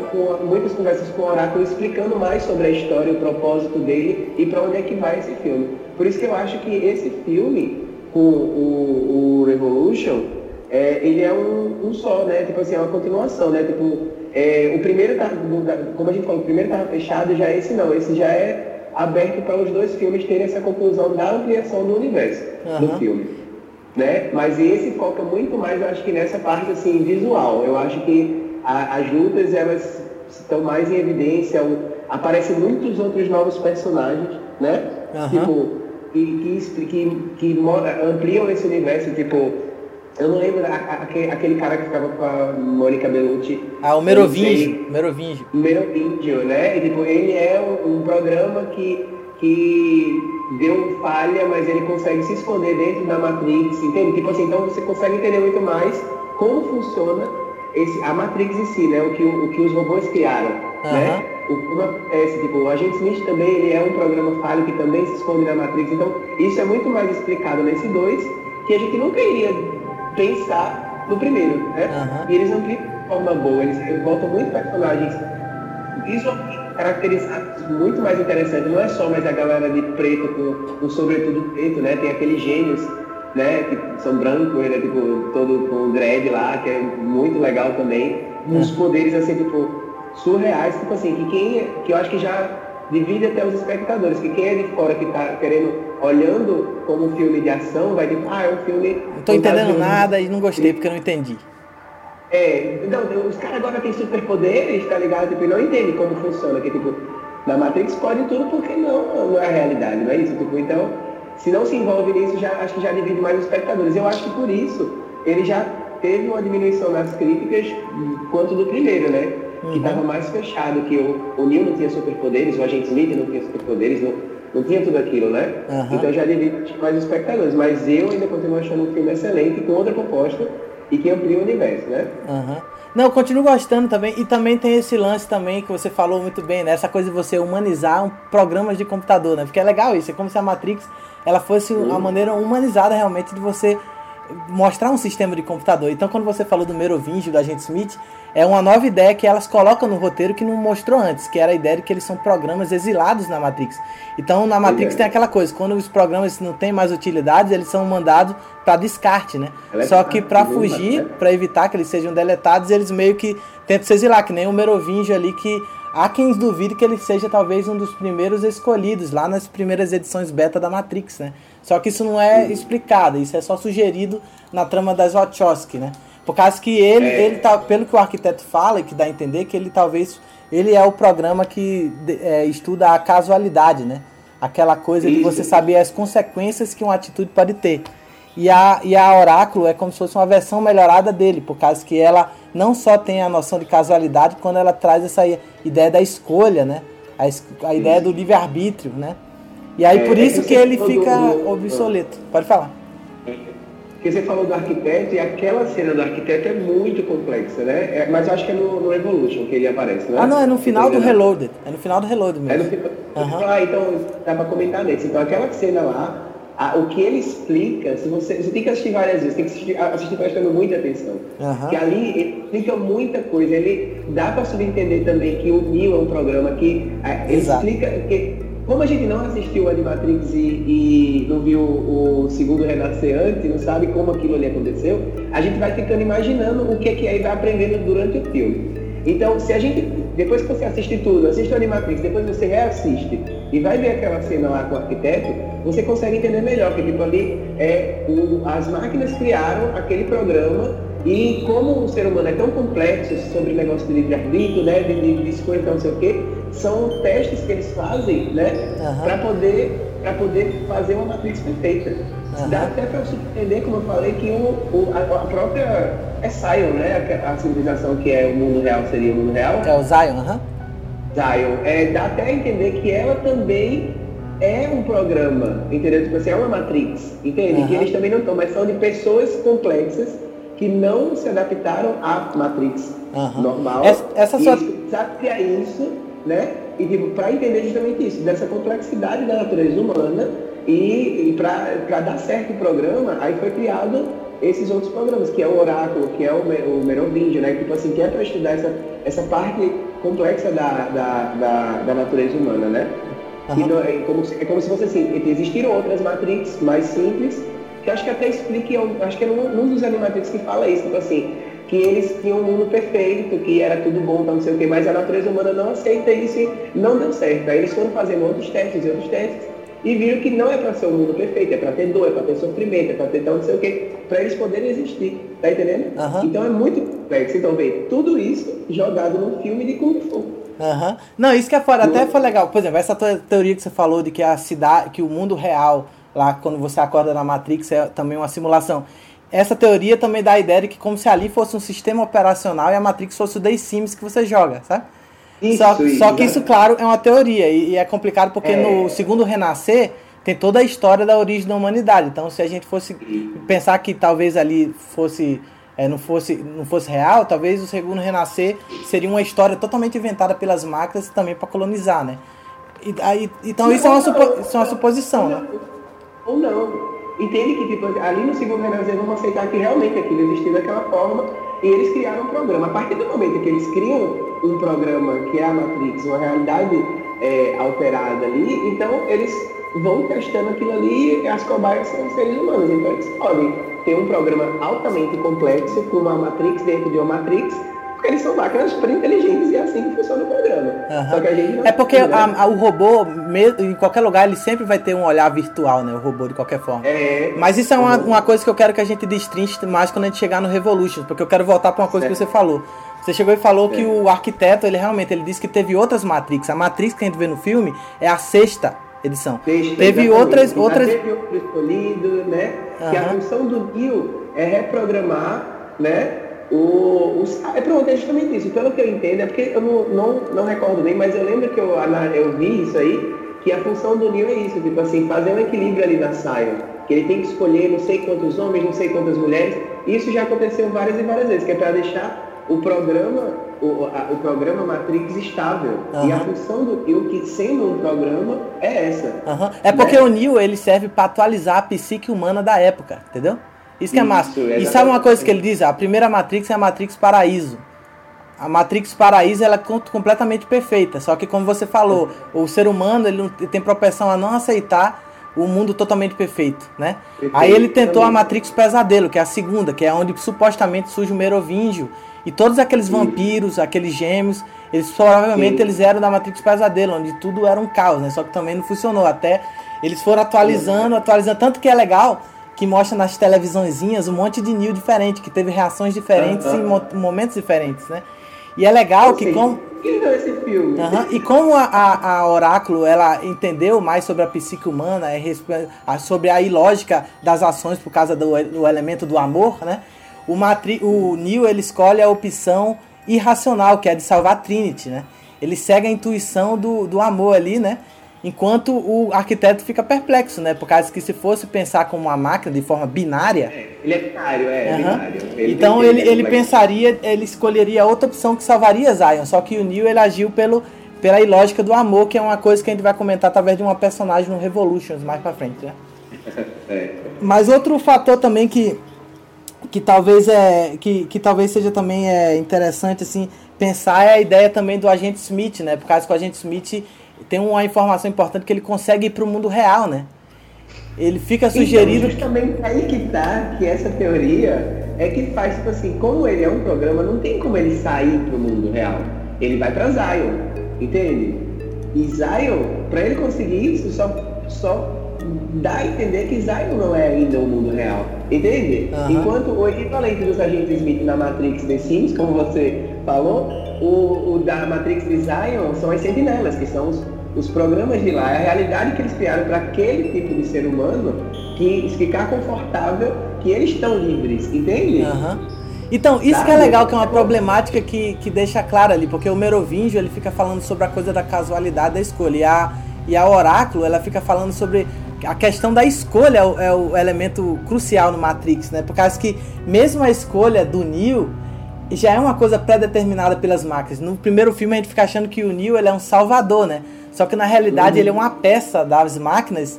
muitas conversas com o Oráculo explicando mais sobre a história, o propósito dele e para onde é que vai esse filme. Por isso que eu acho que esse filme, com o, o Revolution, é, ele é um, um, só, né? Tipo assim, é uma continuação, né? Tipo, é, o primeiro, tá, como a gente falou, o primeiro estava fechado, já esse não. Esse já é aberto para os dois filmes terem essa conclusão da ampliação do universo uhum. do filme. né? Mas esse foca muito mais, eu acho que nessa parte assim visual. Eu acho que a, as lutas elas estão mais em evidência, aparecem muitos outros novos personagens, né? Uhum. Tipo, que, que, que, que ampliam esse universo, tipo, eu não lembro aquele, aquele cara que ficava com a Mônica Bellucci. Ah, o Merovingio. Merovingio. Merovingio, né? E, tipo, ele é um, um programa que, que deu falha, mas ele consegue se esconder dentro da Matrix, entende? Tipo assim, então você consegue entender muito mais como funciona esse, a Matrix em si, né? O que, o, que os robôs criaram, uhum. né? O que acontece, tipo, o Agente Smith também ele é um programa falho que também se esconde na Matrix. Então, isso é muito mais explicado nesse 2, que a gente nunca iria pensar no primeiro, né? Uhum. E eles ampliam de forma boa, eles voltam muito personagens visualmente caracterizados muito mais interessantes. Não é só mais a galera de preto com, com sobretudo preto, né? Tem aqueles gênios né, que são brancos, né, tipo, todo com dread lá, que é muito legal também. Uns é. poderes, assim, tipo, surreais, tipo assim, que quem, que eu acho que já divide até os espectadores, que quem é de fora que tá querendo, olhando como um filme de ação, vai dizer, ah, é um filme... Não tô entendendo nada e não gostei porque eu não entendi. É, então, os caras agora têm superpoderes, tá ligado? Tipo, não entendem como funciona, que tipo, na Matrix pode tudo porque não, não é a realidade, não é isso? Tipo, então se não se envolve nisso, já, acho que já divide mais os espectadores. Eu acho que por isso ele já teve uma diminuição nas críticas quanto do primeiro, né? Uhum. Que estava mais fechado, que o, o Neil não tinha superpoderes, o agente Smith não tinha superpoderes, não, não tinha tudo aquilo, né? Uhum. Então já divide mais espectadores. Mas eu ainda continuo achando um filme excelente, com outra proposta e que amplia o universo, né? Uhum. Não, eu continuo gostando também. E também tem esse lance também que você falou muito bem, né? Essa coisa de você humanizar um, programas de computador, né? Porque é legal isso. É como se a Matrix ela fosse a maneira humanizada realmente de você mostrar um sistema de computador. Então, quando você falou do Merovingio, do agente Smith, é uma nova ideia que elas colocam no roteiro que não mostrou antes, que era a ideia de que eles são programas exilados na Matrix. Então, na Matrix é. tem aquela coisa, quando os programas não têm mais utilidades, eles são mandados para descarte, né? É Só que para fugir, para evitar que eles sejam deletados, eles meio que tentam se exilar, que nem o Merovingio ali que Há quem duvide que ele seja talvez um dos primeiros escolhidos lá nas primeiras edições beta da Matrix, né? Só que isso não é explicado, isso é só sugerido na trama das Wachowski, né? Por causa que ele, é. ele tá, pelo que o arquiteto fala e que dá a entender que ele talvez ele é o programa que é, estuda a casualidade, né? Aquela coisa isso. de você saber as consequências que uma atitude pode ter. E a, e a Oráculo é como se fosse uma versão melhorada dele, por causa que ela não só tem a noção de casualidade, quando ela traz essa ideia da escolha, né? A, a ideia do livre-arbítrio, né? E aí é, por isso é que, que ele fica obsoleto. Pode falar. Porque você falou do arquiteto e aquela cena do arquiteto é muito complexa, né? É, mas eu acho que é no, no, Evolution que ele aparece, né? Ah, não, é no final do Reloaded. É no final do Reloaded mesmo. É no final. Uhum. Ah, então dá pra comentar nesse. Então aquela cena lá, a, o que ele explica, se você, você tem que assistir várias vezes, tem que assistir, assistir prestando muita atenção. Uhum. Que ali ele explica muita coisa. Ele dá para subentender também que o Neo é um programa que é, explica que como a gente não assistiu Animatrix e, e não viu o segundo renascer antes, não sabe como aquilo ali aconteceu, a gente vai ficando imaginando o que é que aí vai aprendendo durante o filme. Então, se a gente, depois que você assiste tudo, assiste o Animatrix, depois você reassiste e vai ver aquela cena lá com o arquiteto, você consegue entender melhor, que tipo ali é o, as máquinas criaram aquele programa e como o ser humano é tão complexo sobre o negócio de livre-arbítrio, né, de, de, de escolha, não sei o quê, são testes que eles fazem, né, uhum. para poder, poder fazer uma matriz perfeita. Uhum. Dá até para entender, como eu falei, que o, o a, a, própria é Zion, né, a, a, civilização que é o mundo real seria o mundo real. É o Zion, aham. Uhum. Zion. É, dá até a entender que ela também é um programa, entendeu? Tipo assim, é uma matrix, entende? Uhum. Que eles também não estão, mas são de pessoas complexas que não se adaptaram à matrix uhum. normal. Essa, essa e sua... é isso, né? E tipo, para entender justamente isso, dessa complexidade da natureza humana e, e para dar certo o programa, aí foi criado esses outros programas, que é o Oráculo, que é o, o Merovingio, né? Tipo assim, que é para estudar essa, essa parte complexa da, da, da, da natureza humana, né? Uhum. Não, é, como, é como se fosse assim, existiram outras Matrix mais simples, que acho que até explica, eu, acho que é num, num dos Animatrix que fala isso, tipo assim, que eles tinham um mundo perfeito, que era tudo bom, não sei o quê, mas a natureza humana não aceita isso e não deu certo. Aí eles foram fazendo outros testes e outros testes, e viram que não é para ser um mundo perfeito, é para ter dor, é para ter sofrimento, é para ter tal não sei o quê, para eles poderem existir, tá entendendo? Então é muito complexo. Então, vê, tudo isso jogado num filme de Kung Fu. Aham. Não, isso que é fora. Até foi legal. Por exemplo, essa teoria que você falou de que a cidade, que o mundo real, lá quando você acorda na Matrix, é também uma simulação. Essa teoria também dá a ideia de que como se ali fosse um sistema operacional e a Matrix fosse o The Sims que você joga, sabe? Isso, só, isso, só que isso, exato. claro, é uma teoria e, e é complicado porque É. no segundo renascer tem toda a história da origem da humanidade. Então, se a gente fosse pensar que talvez ali fosse é, não fosse não fosse real, talvez o segundo renascer seria uma história totalmente inventada pelas máquinas também para colonizar, né? E, aí, então isso é uma, supo- isso é uma suposição, né? Ou não. Entende que tipo, ali no segundo renascer vamos aceitar que realmente aquilo existiu daquela forma e eles criaram um programa. A partir do momento que eles criam um programa que é a Matrix, uma realidade é, alterada ali, então eles vão testando aquilo ali e as cobaias são seres humanos. Então eles podem ter um programa altamente complexo com uma Matrix dentro de uma Matrix, porque eles são máquinas super inteligentes e é assim que funciona o programa. Aham. Só que a gente não É porque sabe, né? a- a- o robô, em qualquer lugar, ele sempre vai ter um olhar virtual, né? O robô, de qualquer forma. É, Mas isso é uma, Uhum. uma coisa que eu quero que a gente destrinche mais quando a gente chegar no Revolution, porque eu quero voltar para uma coisa que você Certo. falou. Você chegou e falou que Certo. o arquiteto, ele realmente, ele disse que teve outras Matrix. A Matrix que a gente vê no filme é a sexta edição. Texto, teve exatamente. outras, Já outras... teve outro escolhido, né? Que a função do Neo é reprogramar, né? O, os, ah, é pronto, é justamente isso. Pelo que eu entendo, é porque eu não, não, não recordo bem, mas eu lembro que eu, eu vi isso aí, que a função do Neo é isso, tipo assim, fazer um equilíbrio ali na saia. Que ele tem que escolher não sei quantos homens, não sei quantas mulheres. Isso já aconteceu várias e várias vezes, que é para deixar o programa, o, a- o programa Matrix estável. E a função do Neo, que sendo um programa, é essa. Aham. É porque Né? o Neo, ele serve para atualizar a psique humana da época, entendeu? Isso que é Isso, massa. E exatamente. sabe uma coisa que ele diz? A primeira Matrix é a Matrix Paraíso. A Matrix Paraíso ela é com- completamente perfeita, só que como você falou, o ser humano ele, tem propensão a não aceitar o mundo totalmente perfeito, né? Perfeito, Aí ele tentou a. Matrix Pesadelo, que é a segunda, que é onde supostamente surge o Merovingio e todos aqueles Sim. vampiros, aqueles gêmeos, eles provavelmente Sim. eles eram da Matrix Pesadelo, onde tudo era um caos, né? Só que também não funcionou. Até eles foram atualizando, atualizando, tanto que é legal que mostra nas televisãozinhas um monte de Neo diferente, que teve reações diferentes Aham. em mo- momentos diferentes, né? E é legal Ou que como Quem viu esse filme? Aham, E como a, a, a Oráculo ela entendeu mais sobre a psique humana, é sobre a ilógica das ações por causa do, do elemento do amor, né? O, Matri, o Neo ele escolhe a opção irracional, que é de salvar a Trinity, né? Ele segue a intuição do, do amor ali, né? Enquanto o arquiteto fica perplexo, né? Por causa que se fosse pensar como uma máquina de forma binária, É, ele é binário, é, Aham. binário. Ele então ele, ele mas- pensaria, ele escolheria outra opção que salvaria Zion, só que o Neo ele agiu pelo, pela ilógica do amor, que é uma coisa que a gente vai comentar através de uma personagem no Revolutions mais pra frente, né? É. Mas outro fator também que, que talvez é que, que talvez seja também é interessante assim pensar é a ideia também do agente Smith, né? Por causa que o agente Smith tem uma informação importante que ele consegue ir para o mundo real, né? Ele fica sugerido Então, justamente aí que tá, que essa teoria é que faz, tipo assim, como ele é um programa, não tem como ele sair pro mundo real. Ele vai pra Zion, entende? E Zion, pra ele conseguir isso, só, só dá a entender que Zion não é ainda o mundo real, entende? Aham. Enquanto o equivalente dos agentes Smith na Matrix The Sims, como você falou, o, o da Matrix de Zion são as sentinelas, que são os, os programas de lá, é a realidade que eles criaram para aquele tipo de ser humano que ficar confortável, que eles estão livres, entende? Aham. Então, isso que é legal, que é uma problemática que, que deixa clara ali, porque o Merovingio ele fica falando sobre a coisa da casualidade da escolha, e a, e a Oráculo ela fica falando sobre a questão da escolha é o, é o elemento crucial no Matrix, né? Por causa que mesmo a escolha do Neo já é uma coisa pré-determinada pelas máquinas. No primeiro filme a gente fica achando que o Neo ele é um salvador, né? Só que na realidade Uhum. ele é uma peça das máquinas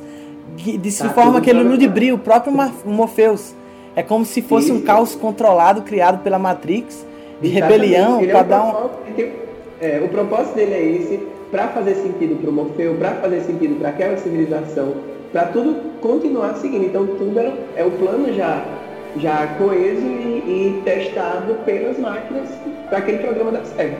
de, Tá forma que ele ludibria o próprio Morpheus. É como se fosse um Isso. caos controlado criado pela Matrix de rebelião é para um dar um. é, o propósito dele é esse, para fazer sentido para o Morfeu, para fazer sentido para aquela civilização, para tudo continuar seguindo. Então tudo era, é o plano já, já coeso e, e testado pelas máquinas para aquele programa dar certo.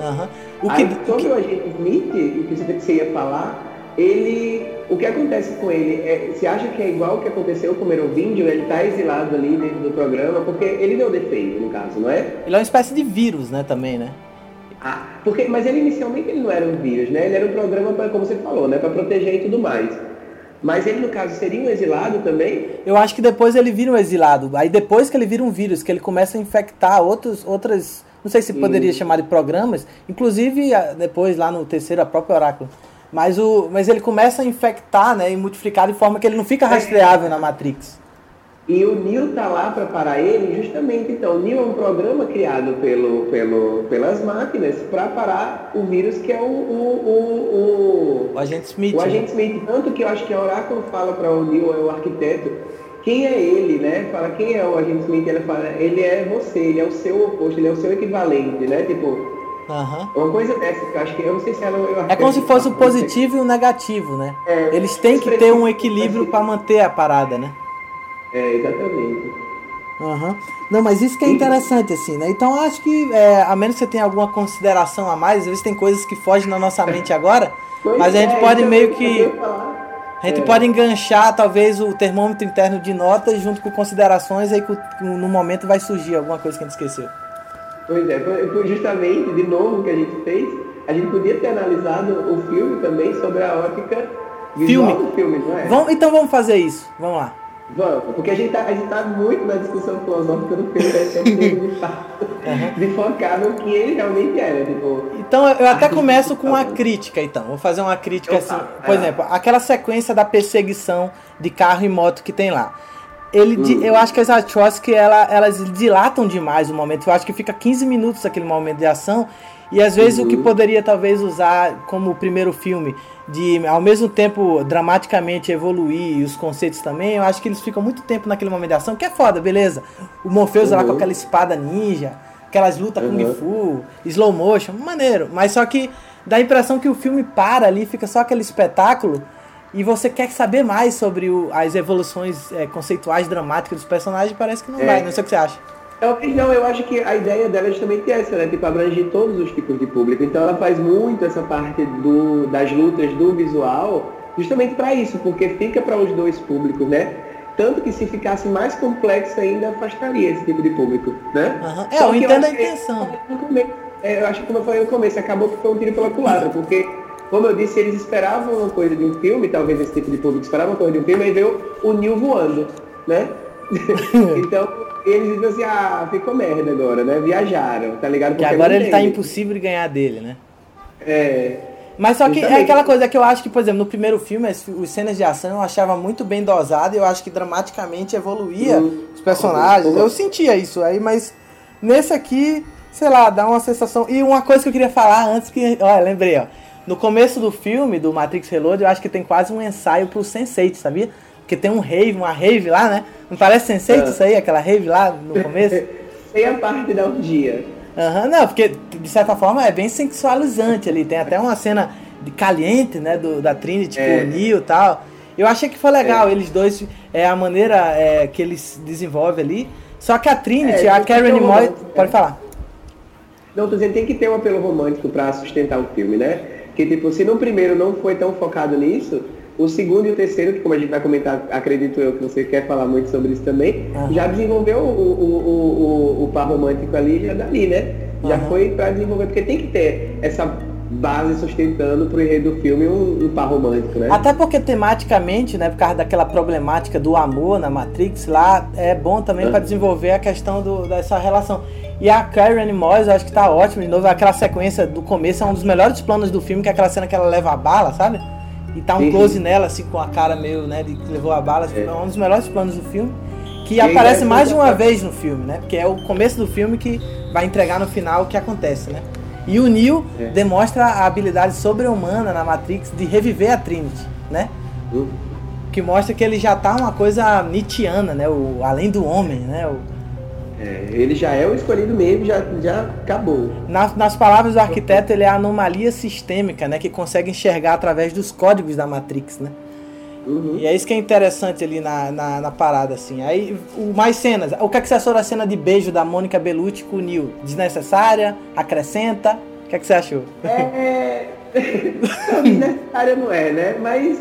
Aham. O que, Aí, o sobre que- o agente Smith, o que você- ia falar, ele, o que acontece com ele, é, você acha que é igual o que aconteceu com o Merovingio? Ele está exilado ali dentro do programa, porque ele deu defeito, no caso, não é? Ele é uma espécie de vírus, né, também, né? Ah, porque, mas ele inicialmente ele não era um vírus, né? Ele era um programa, para, como você falou, né, para proteger e tudo mais. Mas ele, no caso, seria um exilado também? Eu acho que depois ele vira um exilado. Aí depois que ele vira um vírus, que ele começa a infectar outros, outras. Não sei se poderia hum. chamar de programas. Inclusive, depois, lá no terceiro, a própria Oráculo. Mas, o, mas ele começa a infectar né, e multiplicar de forma que ele não fica rastreável na Matrix. E o Neo tá lá para parar ele justamente então. O Neo é um programa criado pelo, pelo, pelas máquinas para parar o vírus que é o, o, o, o, o agente Smith. O né? agente Smith. Tanto que eu acho que a Oráculo fala para o Neo, é o arquiteto, quem é ele, né? Fala quem é o agente Smith, ele fala, ele é você, ele é o seu oposto, ele é o seu equivalente, né? Tipo, Uhum. Uma coisa dessa, que eu acho que eu não sei se ela. é como se fosse o positivo e o negativo, né? É, Eles têm que ter um equilíbrio para manter a parada, né? É, exatamente. Uhum. Não, mas isso que é interessante, assim, né? Então acho que, é, a menos que você tenha alguma consideração a mais, às vezes tem coisas que fogem na nossa mente agora, pois mas a gente é, pode meio que. A gente é. pode enganchar, talvez, o termômetro interno de notas junto com considerações, aí no momento vai surgir alguma coisa que a gente esqueceu. Pois é, foi justamente, de novo, que a gente fez, a gente podia ter analisado o filme também sobre a ótica visual filme. do filme, não é? Vamos, então vamos fazer isso, vamos lá. Vamos, porque a gente está tá muito na discussão filosófica do filme, né? de fato, uhum. de focar no que ele realmente era. Tipo, então eu até começo com uma crítica, então. Vou fazer uma crítica assim. Por é. exemplo, aquela sequência da perseguição de carro e moto que tem lá ele, hum. eu acho que as Wachowski, ela, elas dilatam demais o momento. Eu acho que fica 15 minutos aquele momento de ação. E às vezes uhum. o que uhum. poderia talvez usar como o primeiro filme, de ao mesmo tempo dramaticamente evoluir os conceitos também, eu acho que eles ficam muito tempo naquele momento de ação, que é foda, beleza. O Morpheus uhum. lá com uhum. aquela espada ninja, aquelas lutas uhum. Kung Fu, slow motion, maneiro. Mas só que dá a impressão que o filme para ali, fica só aquele espetáculo e você quer saber mais sobre o, as evoluções é, conceituais dramáticas dos personagens, parece que não é. vai, não sei o que você acha. Talvez não, eu acho que a ideia dela é justamente essa, né? Tipo, abranger todos os tipos de público. Então ela faz muito essa parte do, das lutas do visual justamente para isso, porque fica para os dois públicos, né? Tanto que se ficasse mais complexo ainda afastaria esse tipo de público, né? Uhum. É, eu entendo eu a intenção. É, eu acho que como eu falei no começo, acabou que foi um tiro pela culatra, porque como eu disse, eles esperavam uma coisa de um filme, talvez esse tipo de público esperava uma coisa de um filme, aí veio o Neil voando, né? então, eles dizem assim, ah, ficou merda agora, né? Viajaram, tá ligado? Porque agora ele tá impossível de ganhar dele, né? É. Mas só que é aquela coisa que eu acho que, por exemplo, no primeiro filme, as, as cenas de ação eu achava muito bem dosado e eu acho que dramaticamente evoluía hum, os personagens. Eu sentia isso aí, mas nesse aqui, sei lá, dá uma sensação. E uma coisa que eu queria falar antes que. Olha, lembrei, ó. No começo do filme, do Matrix Reload, eu acho que tem quase um ensaio pro Sense8, sabia? Porque tem um rave, uma rave lá, né? Não parece Sense8 é. isso aí, aquela rave lá no começo? tem a parte da orgia. Aham, uhum, não, porque de certa forma é bem sensualizante ali. Tem até uma cena de caliente, né? Do, da Trinity é. com o Neo e tal. Eu achei que foi legal, é. eles dois, é a maneira é, que eles desenvolvem ali. Só que a Trinity, é, a Karen Moy. Pode falar. Não, tô dizendo, tem que ter um apelo romântico para sustentar o filme, né? Que, tipo, se no primeiro não foi tão focado nisso, o segundo e o terceiro, que como a gente vai comentar, acredito eu que você quer falar muito sobre isso também, uhum. já desenvolveu o, o, o, o, par romântico ali já dali, né? Já uhum. foi para desenvolver, porque tem que ter essa base sustentando pro enredo do filme um, um par romântico, né? Até porque tematicamente, né, por causa daquela problemática do amor na Matrix lá, é bom também uhum. para desenvolver a questão do, dessa relação. E a Karen Moss, eu acho que tá ótimo. De novo, aquela sequência do começo é um dos melhores planos do filme, que é aquela cena que ela leva a bala, sabe? E tá um close nela, assim, com a cara meio, né, de que levou a bala. Assim, é. é um dos melhores planos do filme. Que aparece mais de uma vez no filme, né? Porque é o começo do filme que vai entregar no final o que acontece, né? E o Neo é. demonstra a habilidade sobre-humana na Matrix de reviver a Trinity, né? Uh. Que mostra que ele já tá uma coisa Nietzscheana, né? O além do homem, né? O, é, ele já é o escolhido mesmo, já, já acabou. Na, nas palavras do arquiteto, ele é a anomalia sistêmica, né? Que consegue enxergar através dos códigos da Matrix, né? Uhum. E é isso que é interessante ali na, na, na, parada, assim. Aí, o, mais cenas. O que, é que você achou da cena de beijo da Mônica Bellucci com o Neil? Desnecessária? Acrescenta? O que, é que você achou? É, não, desnecessária não é, né? Mas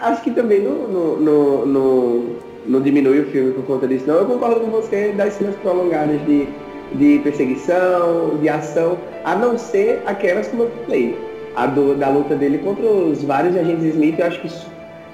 acho que também não, não, não, não, não diminui o filme por conta disso. Não, eu concordo com você das cenas prolongadas de, de perseguição, de ação, a não ser aquelas como eu falei. A do, da luta dele contra os vários agentes Smith, eu acho que isso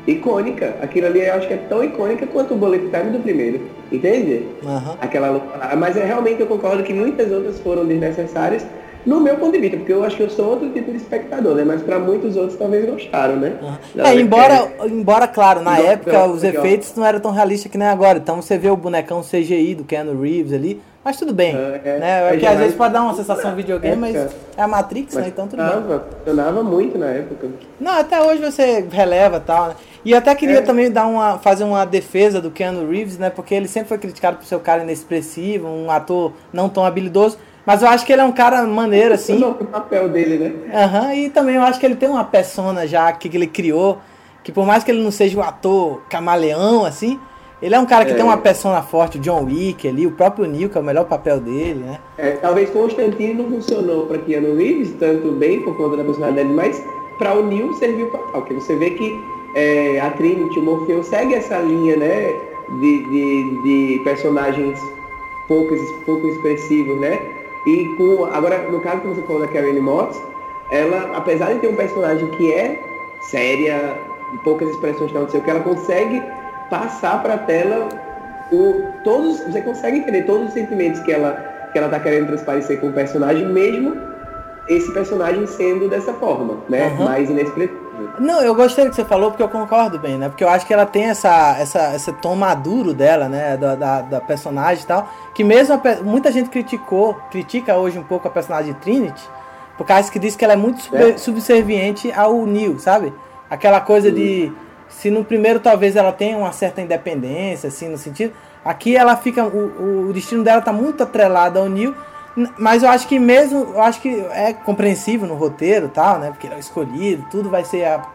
icônica. Aquilo ali eu acho que é tão icônica quanto o Bullet Time do primeiro. Entende? Uhum. Aquela luta. Mas é, realmente eu concordo que muitas outras foram desnecessárias no meu ponto de vista, porque eu acho que eu sou outro tipo de espectador, né? Mas para muitos outros talvez gostaram, né? Uhum. É, embora, embora, claro, na época os efeitos não eram tão realistas que nem agora. Então você vê o bonecão CGI do Keanu Reeves ali, mas tudo bem. É, é, né? É que às vezes pode dar uma sensação videogame, mas é a Matrix, mas né? Então tudo funcionava, bem. Funcionava muito na época. Não, até hoje você releva tal, né? E eu até queria é. também dar uma, fazer uma defesa do Keanu Reeves, né? Porque ele sempre foi criticado por ser um cara inexpressivo, um ator não tão habilidoso. Mas eu acho que ele é um cara maneiro, assim. o papel dele, né? Aham, uhum, e também eu acho que ele tem uma persona já que ele criou, que por mais que ele não seja um ator camaleão, assim, ele é um cara que é. tem uma persona forte, o John Wick ali, o próprio Neil, que é o melhor papel dele, né? É, talvez Constantine não funcionou para Keanu Reeves tanto bem por conta da personalidade, mas para o Neil serviu para porque você vê que é, a Trinity, o Morfeu segue essa linha, né, de, de, de personagens pouco, pouco expressivos, né? E com, agora, no caso que você falou da Karen Moss, ela, apesar de ter um personagem que é séria, poucas expressões não sei o que, ela consegue passar para a tela o, todos, você consegue entender todos os sentimentos que ela que ela está querendo transparecer com o personagem, mesmo esse personagem sendo dessa forma, né? Uhum. Mais inexpressivo. Não, eu gostei do que você falou porque eu concordo bem, né? Porque eu acho que ela tem essa, essa, esse tom maduro dela, né? Da, da, da personagem e tal. Que mesmo a, muita gente criticou, critica hoje um pouco a personagem de Trinity, por causa que diz que ela é muito super, é. subserviente ao Neil, sabe? Aquela coisa de. Se no primeiro talvez ela tenha uma certa independência, assim, no sentido. Aqui ela fica. O, o destino dela tá muito atrelado ao Neil mas eu acho que mesmo, eu acho que é compreensível no roteiro tal, né? Porque ele é escolhido, tudo vai ser. A,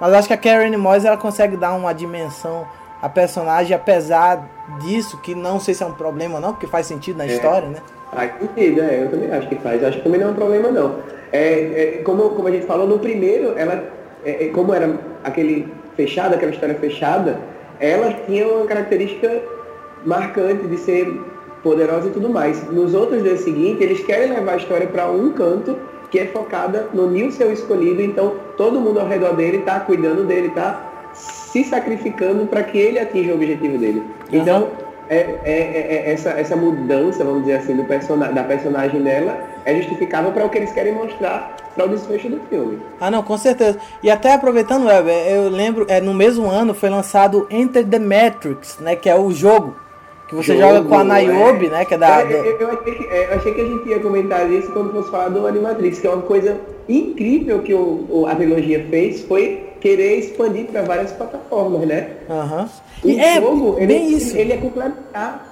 mas eu acho que a Karen Moss ela consegue dar uma dimensão a personagem, apesar disso, que não sei se é um problema ou não, porque faz sentido na é. história, né? Faz sentido, é, eu também acho que faz. Eu acho que também não é um problema não. É, é como, como a gente falou, no primeiro, ela, é, é como era aquele fechado, aquela história fechada, ela tinha uma característica marcante de ser poderosa e tudo mais. Nos outros dois seguintes, eles querem levar a história para um canto que é focada no Nil seu escolhido, então todo mundo ao redor dele está cuidando dele, está se sacrificando para que ele atinja o objetivo dele. Então, é, é, é, é, essa, essa mudança, vamos dizer assim, do person da personagem dela é justificável para o que eles querem mostrar para o desfecho do filme. Ah, não, com certeza. E até aproveitando, Weber, eu lembro, é, no mesmo ano foi lançado Enter the Matrix, né, que é o jogo que você Jogo, joga com a Niobe, é. né? Que é da. Eu, eu, eu, achei que, eu, achei que, a gente ia comentar isso quando fosse falar do Animatrix, que é uma coisa incrível que o, o a trilogia fez foi querer expandir para várias plataformas, né? Aham. Uhum. O é, jogo, ele, bem isso. ele é complementar.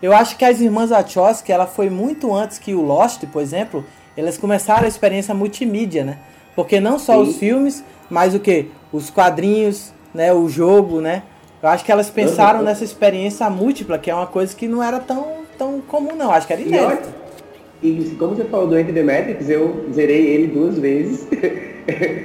Eu acho que as irmãs Wachowski, ela foi muito antes que o Lost, por exemplo, elas começaram a experiência multimídia, né? Porque não só Sim. os filmes, mas o que? Os quadrinhos, né? O jogo, né? Eu acho que elas pensaram uhum. nessa experiência múltipla, que é uma coisa que não era tão, tão comum, não. Acho que era inédito. E como você falou do Enter the Matrix, eu zerei ele duas vezes.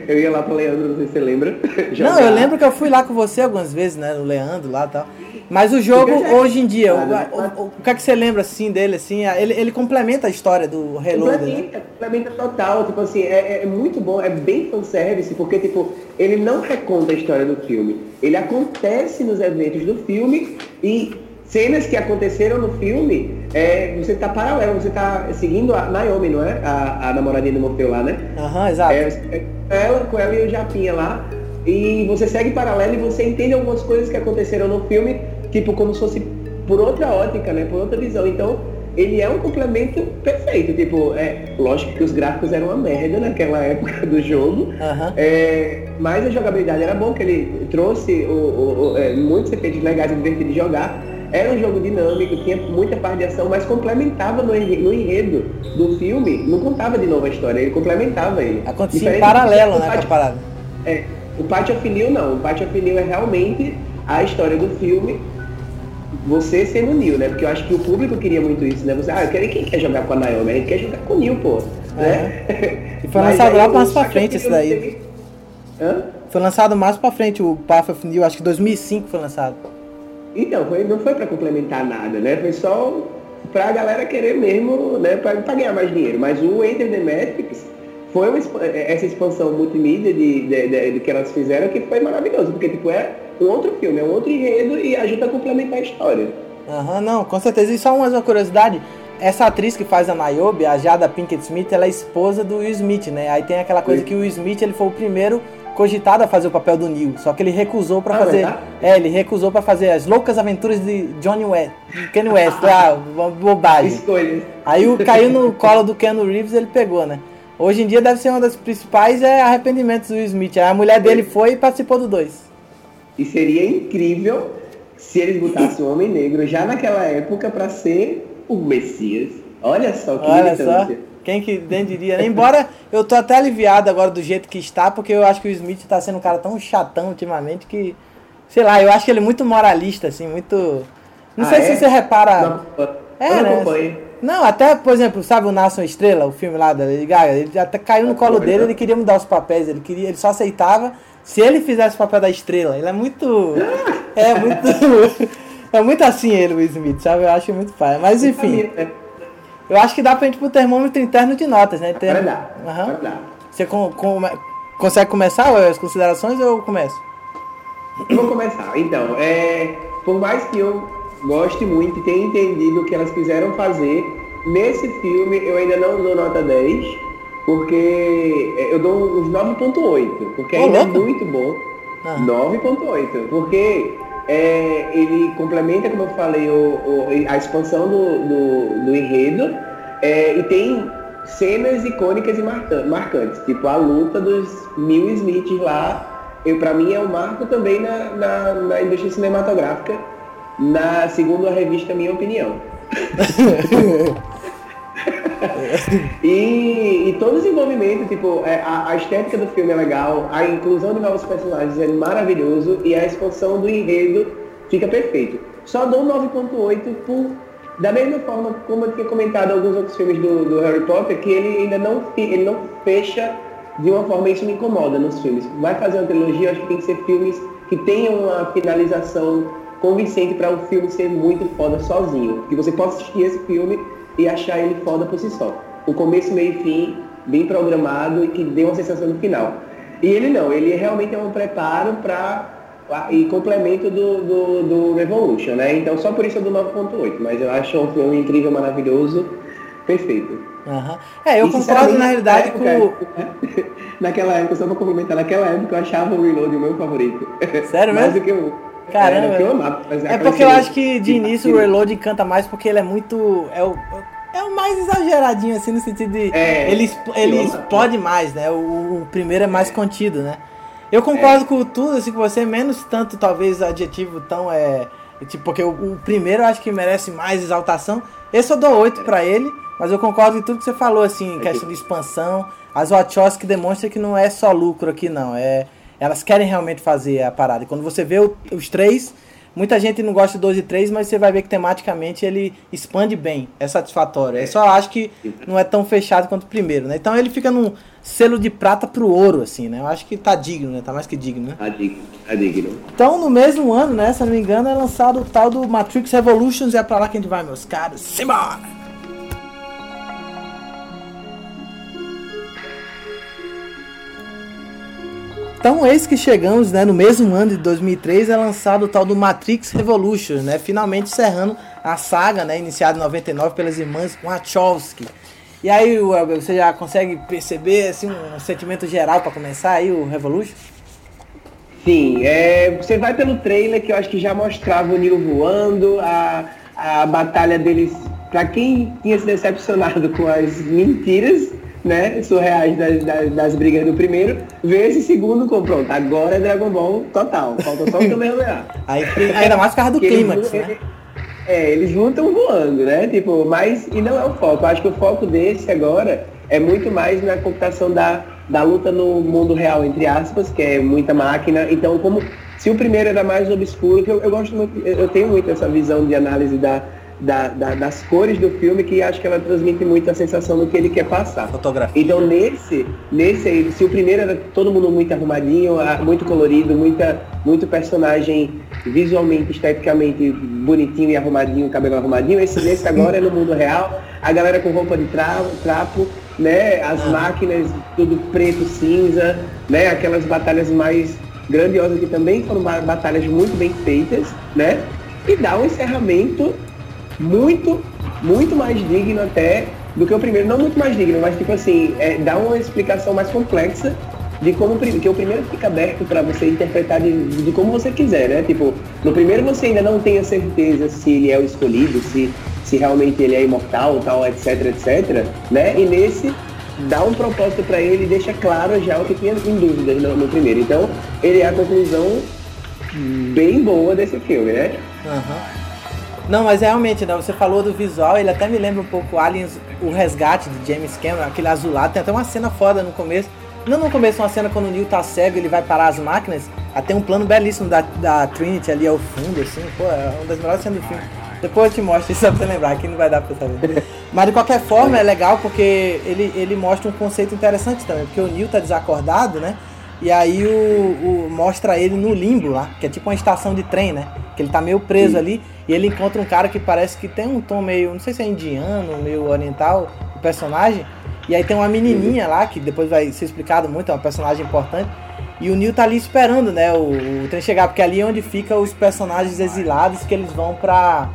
eu ia lá pro Leandro, não sei se você lembra. não, eu lembro que eu fui lá com você algumas vezes, né? No Leandro lá e tal. Mas o jogo, hoje em dia, o, o, o, que é que você lembra assim dele, assim? Ele, ele complementa a história do Reload. Complementa, né? complementa total, tipo assim, é, é, muito bom, é bem fanservice, porque tipo, ele não reconta a história do filme. Ele acontece nos eventos do filme e cenas que aconteceram no filme, é, você tá paralelo, você tá seguindo a Naomi, não é? A, a namoradinha do Morfeu lá, né? Aham, uhum, exato. É, ela, com ela e o Japinha lá. E você segue paralelo e você entende algumas coisas que aconteceram no filme tipo, como se fosse por outra ótica, né? Por outra visão. Então, ele é um complemento perfeito. Tipo, é lógico que os gráficos eram uma merda naquela época do jogo. Uhum. É, mas a jogabilidade era bom, que ele trouxe o, o, o, é, muitos efeitos legais e divertidos de jogar. Era um jogo dinâmico, tinha muita parte de ação, mas complementava no, no enredo do filme, não contava de novo a história, ele complementava ele. Acontecia em paralelo, né, com a parada. É, o Patch of New não, o of New é realmente a história do filme você sendo o Neil, né? Porque eu acho que o público queria muito isso, né? Você, ah, eu quero quem quer jogar com a Naomi, a gente quer jogar com o Neil, pô. É. Né? E foi lançado lá mais pra frente isso daí. Hã? Foi lançado mais pra frente o Path of New, acho que 2005 foi lançado. Então, foi, não foi pra complementar nada, né? Foi só pra galera querer mesmo, né? Pra ganhar mais dinheiro. Mas o Enter the Matrix foi uma, essa expansão multimídia de, de, de, de, que elas fizeram que foi maravilhoso, porque tipo, é um outro filme, é um outro enredo e ajuda a complementar a história. Aham, uhum, não, com certeza. E só mais uma curiosidade, essa atriz que faz a Niobe, a Jada Pinkett Smith, ela é esposa do Will Smith, né? Aí tem aquela coisa Sim. que o Will Smith ele foi o primeiro cogitado a fazer o papel do Neil, só que ele recusou para ah, fazer. É, ele recusou para fazer as loucas aventuras de Johnny West, Ken West, ah, bobagem. Escolha. Aí o, caiu no colo do Ken Reeves, ele pegou, né? Hoje em dia deve ser uma das principais é arrependimentos do Will Smith. A mulher dele foi e participou do dois. E seria incrível se eles botassem o Homem Negro já naquela época para ser o Messias. Olha só que Olha só. Quem que nem diria, né? Embora eu tô até aliviado agora do jeito que está, porque eu acho que o Smith tá sendo um cara tão chatão ultimamente que. Sei lá, eu acho que ele é muito moralista, assim, muito. Não ah, sei é? se você repara. Não, é, eu né? Não, até, por exemplo, sabe o Nação Estrela, o filme lá da Lady Gaga? Ele até caiu no colo dele, ele queria mudar os papéis, ele queria, ele só aceitava se ele fizesse o papel da estrela. Ele é muito. É muito. é muito assim ele, o Smith, sabe? Eu acho muito pai. Mas enfim. Eu acho que dá pra gente pro termômetro interno de notas, né? Termo... Vai dar. Uhum. Você com, com, consegue começar as considerações ou eu começo? Eu vou começar. Então, é, por mais que eu goste muito e tenha entendido o que elas quiseram fazer, nesse filme eu ainda não dou nota 10, porque é, eu dou uns 9.8, porque ainda é muito bom. Ah. 9.8, porque é, ele complementa, como eu falei, o, o a expansão do, do, do enredo é, e tem cenas icônicas e marcantes, tipo a luta dos Mil Smiths lá, eu, pra mim é um marco também na, na, na indústria cinematográfica, na, segundo a revista Minha Opinião. e, e, todo o desenvolvimento, tipo, é, a, a, estética do filme é legal, a inclusão de novos personagens é maravilhoso e a expansão do enredo fica perfeito. Só dou 9.8 por da mesma forma como eu tinha comentado alguns outros filmes do, do, Harry Potter, que ele ainda não, ele não fecha de uma forma, isso me incomoda nos filmes. Vai fazer uma trilogia, acho que tem que ser filmes que tenham uma finalização convincente para o filme ser muito foda sozinho. Que você possa assistir esse filme e achar ele foda por si só. O começo, meio e fim, bem programado e que dê uma sensação no final. E ele não, ele realmente é um preparo para e complemento do, do, do, Revolution, né? Então só por isso eu dou 9.8, mas eu acho um filme incrível, maravilhoso, perfeito. Uhum. É, eu e, concordo na realidade época, com. naquela época, só pra complementar, naquela época eu achava o Reload o meu favorito. Sério mesmo? Mais do que o. Caramba. É, eu amava, é porque eu acho que de início o Reload encanta mais porque ele é muito. É o, é o mais exageradinho, assim, no sentido de. É, ele ele explode mais, né? O, o, primeiro é mais é. contido, né? Eu concordo é. com tudo, assim, com você, menos tanto, talvez, adjetivo tão. É, tipo, porque o, o, primeiro eu acho que merece mais exaltação. Esse eu dou 8 para ele, mas eu concordo com tudo que você falou, assim, em questão de expansão. As Wachowski demonstra que não é só lucro aqui, não. É elas querem realmente fazer a parada. E quando você vê o, os três, muita gente não gosta de 12 e 3, mas você vai ver que tematicamente ele expande bem, é satisfatório. É. Eu só acho que não é tão fechado quanto o primeiro, né? Então ele fica num selo de prata pro ouro, assim, né? Eu acho que tá digno, né? Tá mais que digno, né? Tá digno, tá digno. Então, no mesmo ano, né? Se não me engano, é lançado o tal do Matrix Revolutions e é pra lá que a gente vai, meus caros. Simbora! Então, eis que chegamos, né, no mesmo ano de 2003 é lançado o tal do Matrix Revolution, né, finalmente encerrando a saga, né, iniciada em 99 pelas irmãs Wachowski. E aí, você já consegue perceber assim, um sentimento geral para começar aí o Revolution? Sim, é, você vai pelo trailer que eu acho que já mostrava o Neo voando, a, a batalha deles, para quem tinha se decepcionado com as mentiras né, surreais das, das, das, brigas do primeiro, ver esse segundo com pronto, agora é Dragon Ball total, falta só o Kamehameha. Aí, ainda mais por causa do clímax, né? É, eles lutam voando, né? Tipo, mas, e não é o foco, eu acho que o foco desse agora é muito mais na computação da da luta no mundo real, entre aspas, que é muita máquina. Então, como se o primeiro era mais obscuro, que eu, eu gosto muito, eu tenho muito essa visão de análise da, da, da, das cores do filme que acho que ela transmite muito a sensação do que ele quer passar. Fotografia. Então nesse, nesse aí, se o primeiro era todo mundo muito arrumadinho, muito colorido, muita, muito personagem visualmente, esteticamente bonitinho e arrumadinho, cabelo arrumadinho, esse nesse agora é no mundo real, a galera com roupa de trapo, trapo né? As ah. máquinas tudo preto, cinza, né? Aquelas batalhas mais grandiosas que também foram batalhas muito bem feitas, né? E dá um encerramento muito, muito mais digno até do que o primeiro. Não muito mais digno, mas tipo assim, é, dá uma explicação mais complexa de como que o primeiro fica aberto para você interpretar de, de, como você quiser, né? Tipo, no primeiro você ainda não tem a certeza se ele é o escolhido, se, se realmente ele é imortal, tal, etc, etc, né? E nesse dá um propósito para ele e deixa claro já o que tinha em dúvidas no, no, primeiro. Então, ele é a conclusão bem boa desse filme, né? Uhum. Não, mas realmente, né, você falou do visual, ele até me lembra um pouco Aliens, o resgate de James Cameron, aquele azulado, tem até uma cena foda no começo. Não no começo, uma cena quando o Neil tá cego ele vai parar as máquinas, até um plano belíssimo da, da Trinity ali ao fundo, assim, pô, é uma das melhores cenas do filme. Depois eu te mostro isso pra você lembrar, aqui não vai dar pra saber. Mas de qualquer forma é legal porque ele, ele mostra um conceito interessante também, porque o Neil tá desacordado, né? E aí o, o, mostra ele no limbo lá, que é tipo uma estação de trem, né? Que ele tá meio preso Sim. ali e ele encontra um cara que parece que tem um tom meio, não sei se é indiano, meio oriental, o personagem. E aí tem uma menininha lá, que depois vai ser explicado muito, é uma personagem importante. E o Neil tá ali esperando, né, o, o trem chegar, porque ali é onde fica os personagens exilados que eles vão pra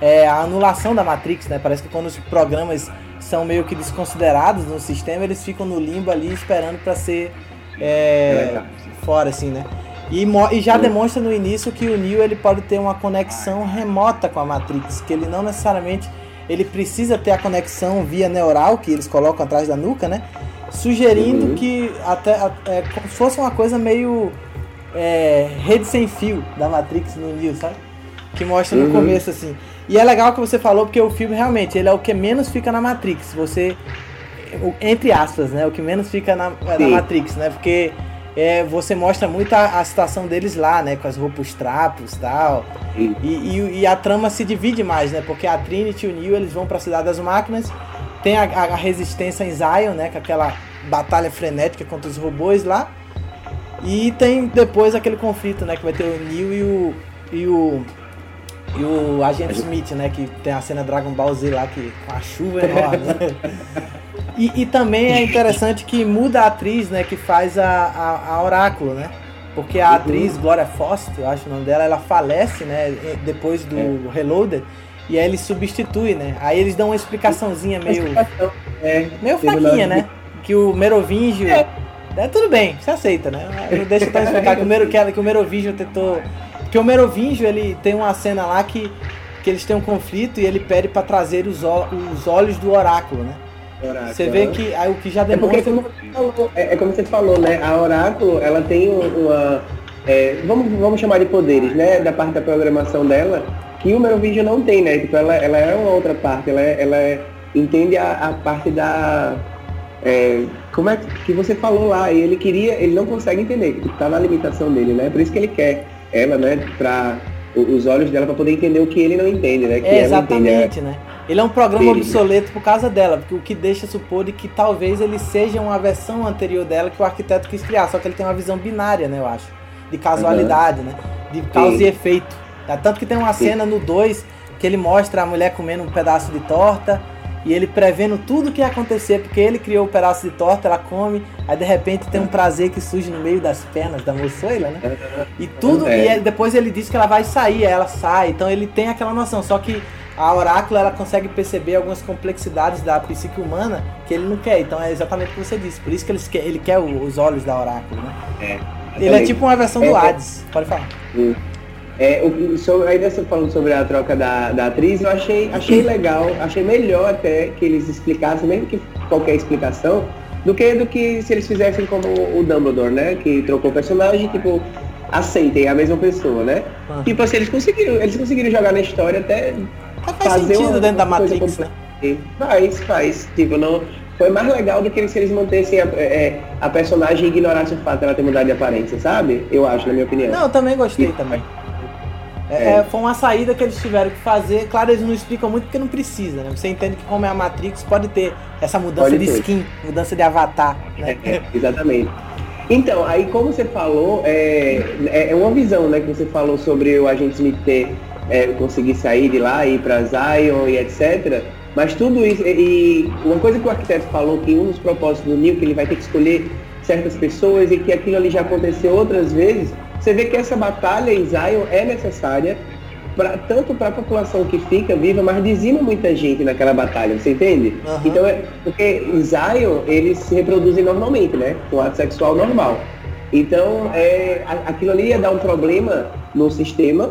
é, a anulação da Matrix, né? Parece que quando os programas são meio que desconsiderados no sistema, eles ficam no limbo ali esperando para ser é, fora, assim, né? E, e, já demonstra no início que o Neo ele pode ter uma conexão remota com a Matrix, que ele não necessariamente ele precisa ter a conexão via neural que eles colocam atrás da nuca, né? Sugerindo uhum. que até é, fosse uma coisa meio é, rede sem fio da Matrix no Neo, sabe? Que mostra no uhum. começo assim. E é legal que você falou porque o filme realmente ele é o que menos fica na Matrix. Você entre aspas, né? O que menos fica na, na Matrix, né? Porque é, você mostra muito a, a, situação deles lá, né? Com as roupas trapos tal. e tal. E, e, a trama se divide mais, né? Porque a Trinity e o Neo eles vão para a Cidade das Máquinas. Tem a, a, resistência em Zion, né? Com aquela batalha frenética contra os robôs lá. E tem depois aquele conflito, né? Que vai ter o Neo e o. E o e o Agente Smith, né? Que tem a cena Dragon Ball Z lá, que com a chuva enorme. Né? E, e, também é interessante que muda a atriz, né, que faz a, a, a Oráculo, né? Porque a atriz Gloria Foster, eu acho o nome dela, ela falece, né, depois do é. Reloaded, e aí ele substitui, né? Aí eles dão uma explicaçãozinha meio. É, meio fraquinha, né? Que o Merovingio. É. é. tudo bem, você aceita, né? Deixa eu explicar que o, Mero, que, que o Merovingio tentou. Que o Merovingio, ele tem uma cena lá que, que eles têm um conflito e ele pede para trazer os, os olhos do oráculo, né? Oráculo. Você vê que aí, o que já demonstra... É, porque, como falou, é, é, como você falou, né? A Oráculo, ela tem uma... É, vamos, vamos chamar de poderes, né? Da parte da programação dela, que o Merovingian não tem, né? Tipo, ela, ela é uma outra parte, ela, é, ela é, entende a, a parte da... É, como é que você falou lá, e ele queria, ele não consegue entender, que tá na limitação dele, né? Por isso que ele quer ela, né, pra os olhos dela para poder entender o que ele não entende, né? Que é, exatamente, entende, né? Ele é um programa obsoleto por causa dela, porque o que deixa supor de que talvez ele seja uma versão anterior dela que o arquiteto quis criar, só que ele tem uma visão binária, né, eu acho, de casualidade, uhum. né, de causa e efeito. É, tanto que tem uma cena no 2 que ele mostra a mulher comendo um pedaço de torta e ele prevendo tudo que ia acontecer, porque ele criou o um pedaço de torta, ela come, aí de repente tem um prazer que surge no meio das pernas da moçoila, né? E tudo, é. e depois ele diz que ela vai sair, aí ela sai, então ele tem aquela noção, só que a Oráculo ela consegue perceber algumas complexidades da psique humana que ele não quer. Então é exatamente o que você disse. Por isso que ele quer, ele quer os olhos da Oráculo, né? É. Ele é tipo uma versão é, do é. Hades. Pode falar. É, o, sobre, ainda você falando sobre a troca da, da atriz, eu achei, achei legal, achei melhor até que eles explicassem, mesmo que qualquer explicação, do que do que se eles fizessem como o Dumbledore, né? Que trocou o personagem, tipo, aceitem a mesma pessoa, né? Ah. Tipo assim, eles conseguiram, eles conseguiram jogar na história até faz fazer sentido uma, dentro da Matrix, né? Faz, faz. Tipo, não, foi mais legal do que se eles mantessem a, é, a personagem e ignorassem o fato dela ter mudado de aparência, sabe? Eu acho, na minha opinião. Não, eu também gostei e, também. É, é. Foi uma saída que eles tiveram que fazer. Claro, eles não explicam muito porque não precisa, né? Você entende que como é a Matrix, pode ter essa mudança pode de ter. skin, mudança de avatar. Né? É, exatamente. Então, aí como você falou, é, é, é uma visão, né, que você falou sobre o agente Smith ter é, conseguir sair de lá, ir para Zion e etc. Mas tudo isso, e, uma coisa que o arquiteto falou, que um dos propósitos do Neo, que ele vai ter que escolher certas pessoas e que aquilo ali já aconteceu outras vezes, você vê que essa batalha em Zion é necessária, pra, tanto para a população que fica viva, mas dizima muita gente naquela batalha, você entende? Uhum. Então, é, porque em Zion eles se reproduzem normalmente, né? Com ato sexual normal. Então, é, aquilo ali ia dar um problema no sistema,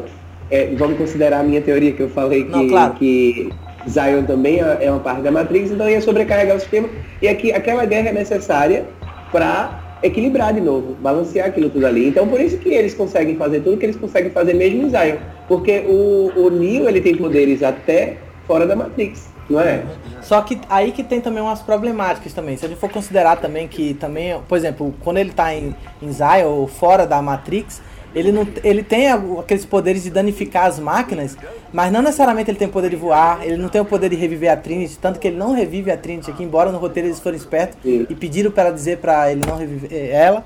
é, vamos considerar a minha teoria que eu falei que, Não, claro. que Zion também é, é uma parte da Matrix, então ia sobrecarregar o sistema. E aqui aquela guerra é necessária para equilibrar de novo, balancear aquilo tudo ali. Então por isso que eles conseguem fazer tudo que eles conseguem fazer mesmo em Zion. Porque o, o Neo ele tem poderes até fora da Matrix, não é? Só que aí que tem também umas problemáticas também. Se a gente for considerar também que também, por exemplo, quando ele está em, em Zion ou fora da Matrix, ele, não, ele tem aqueles poderes de danificar as máquinas, mas não necessariamente ele tem o poder de voar, ele não tem o poder de reviver a Trinity, tanto que ele não revive a Trinity aqui, embora no roteiro eles foram espertos Sim. e pediram para dizer para ele não reviver eh, ela.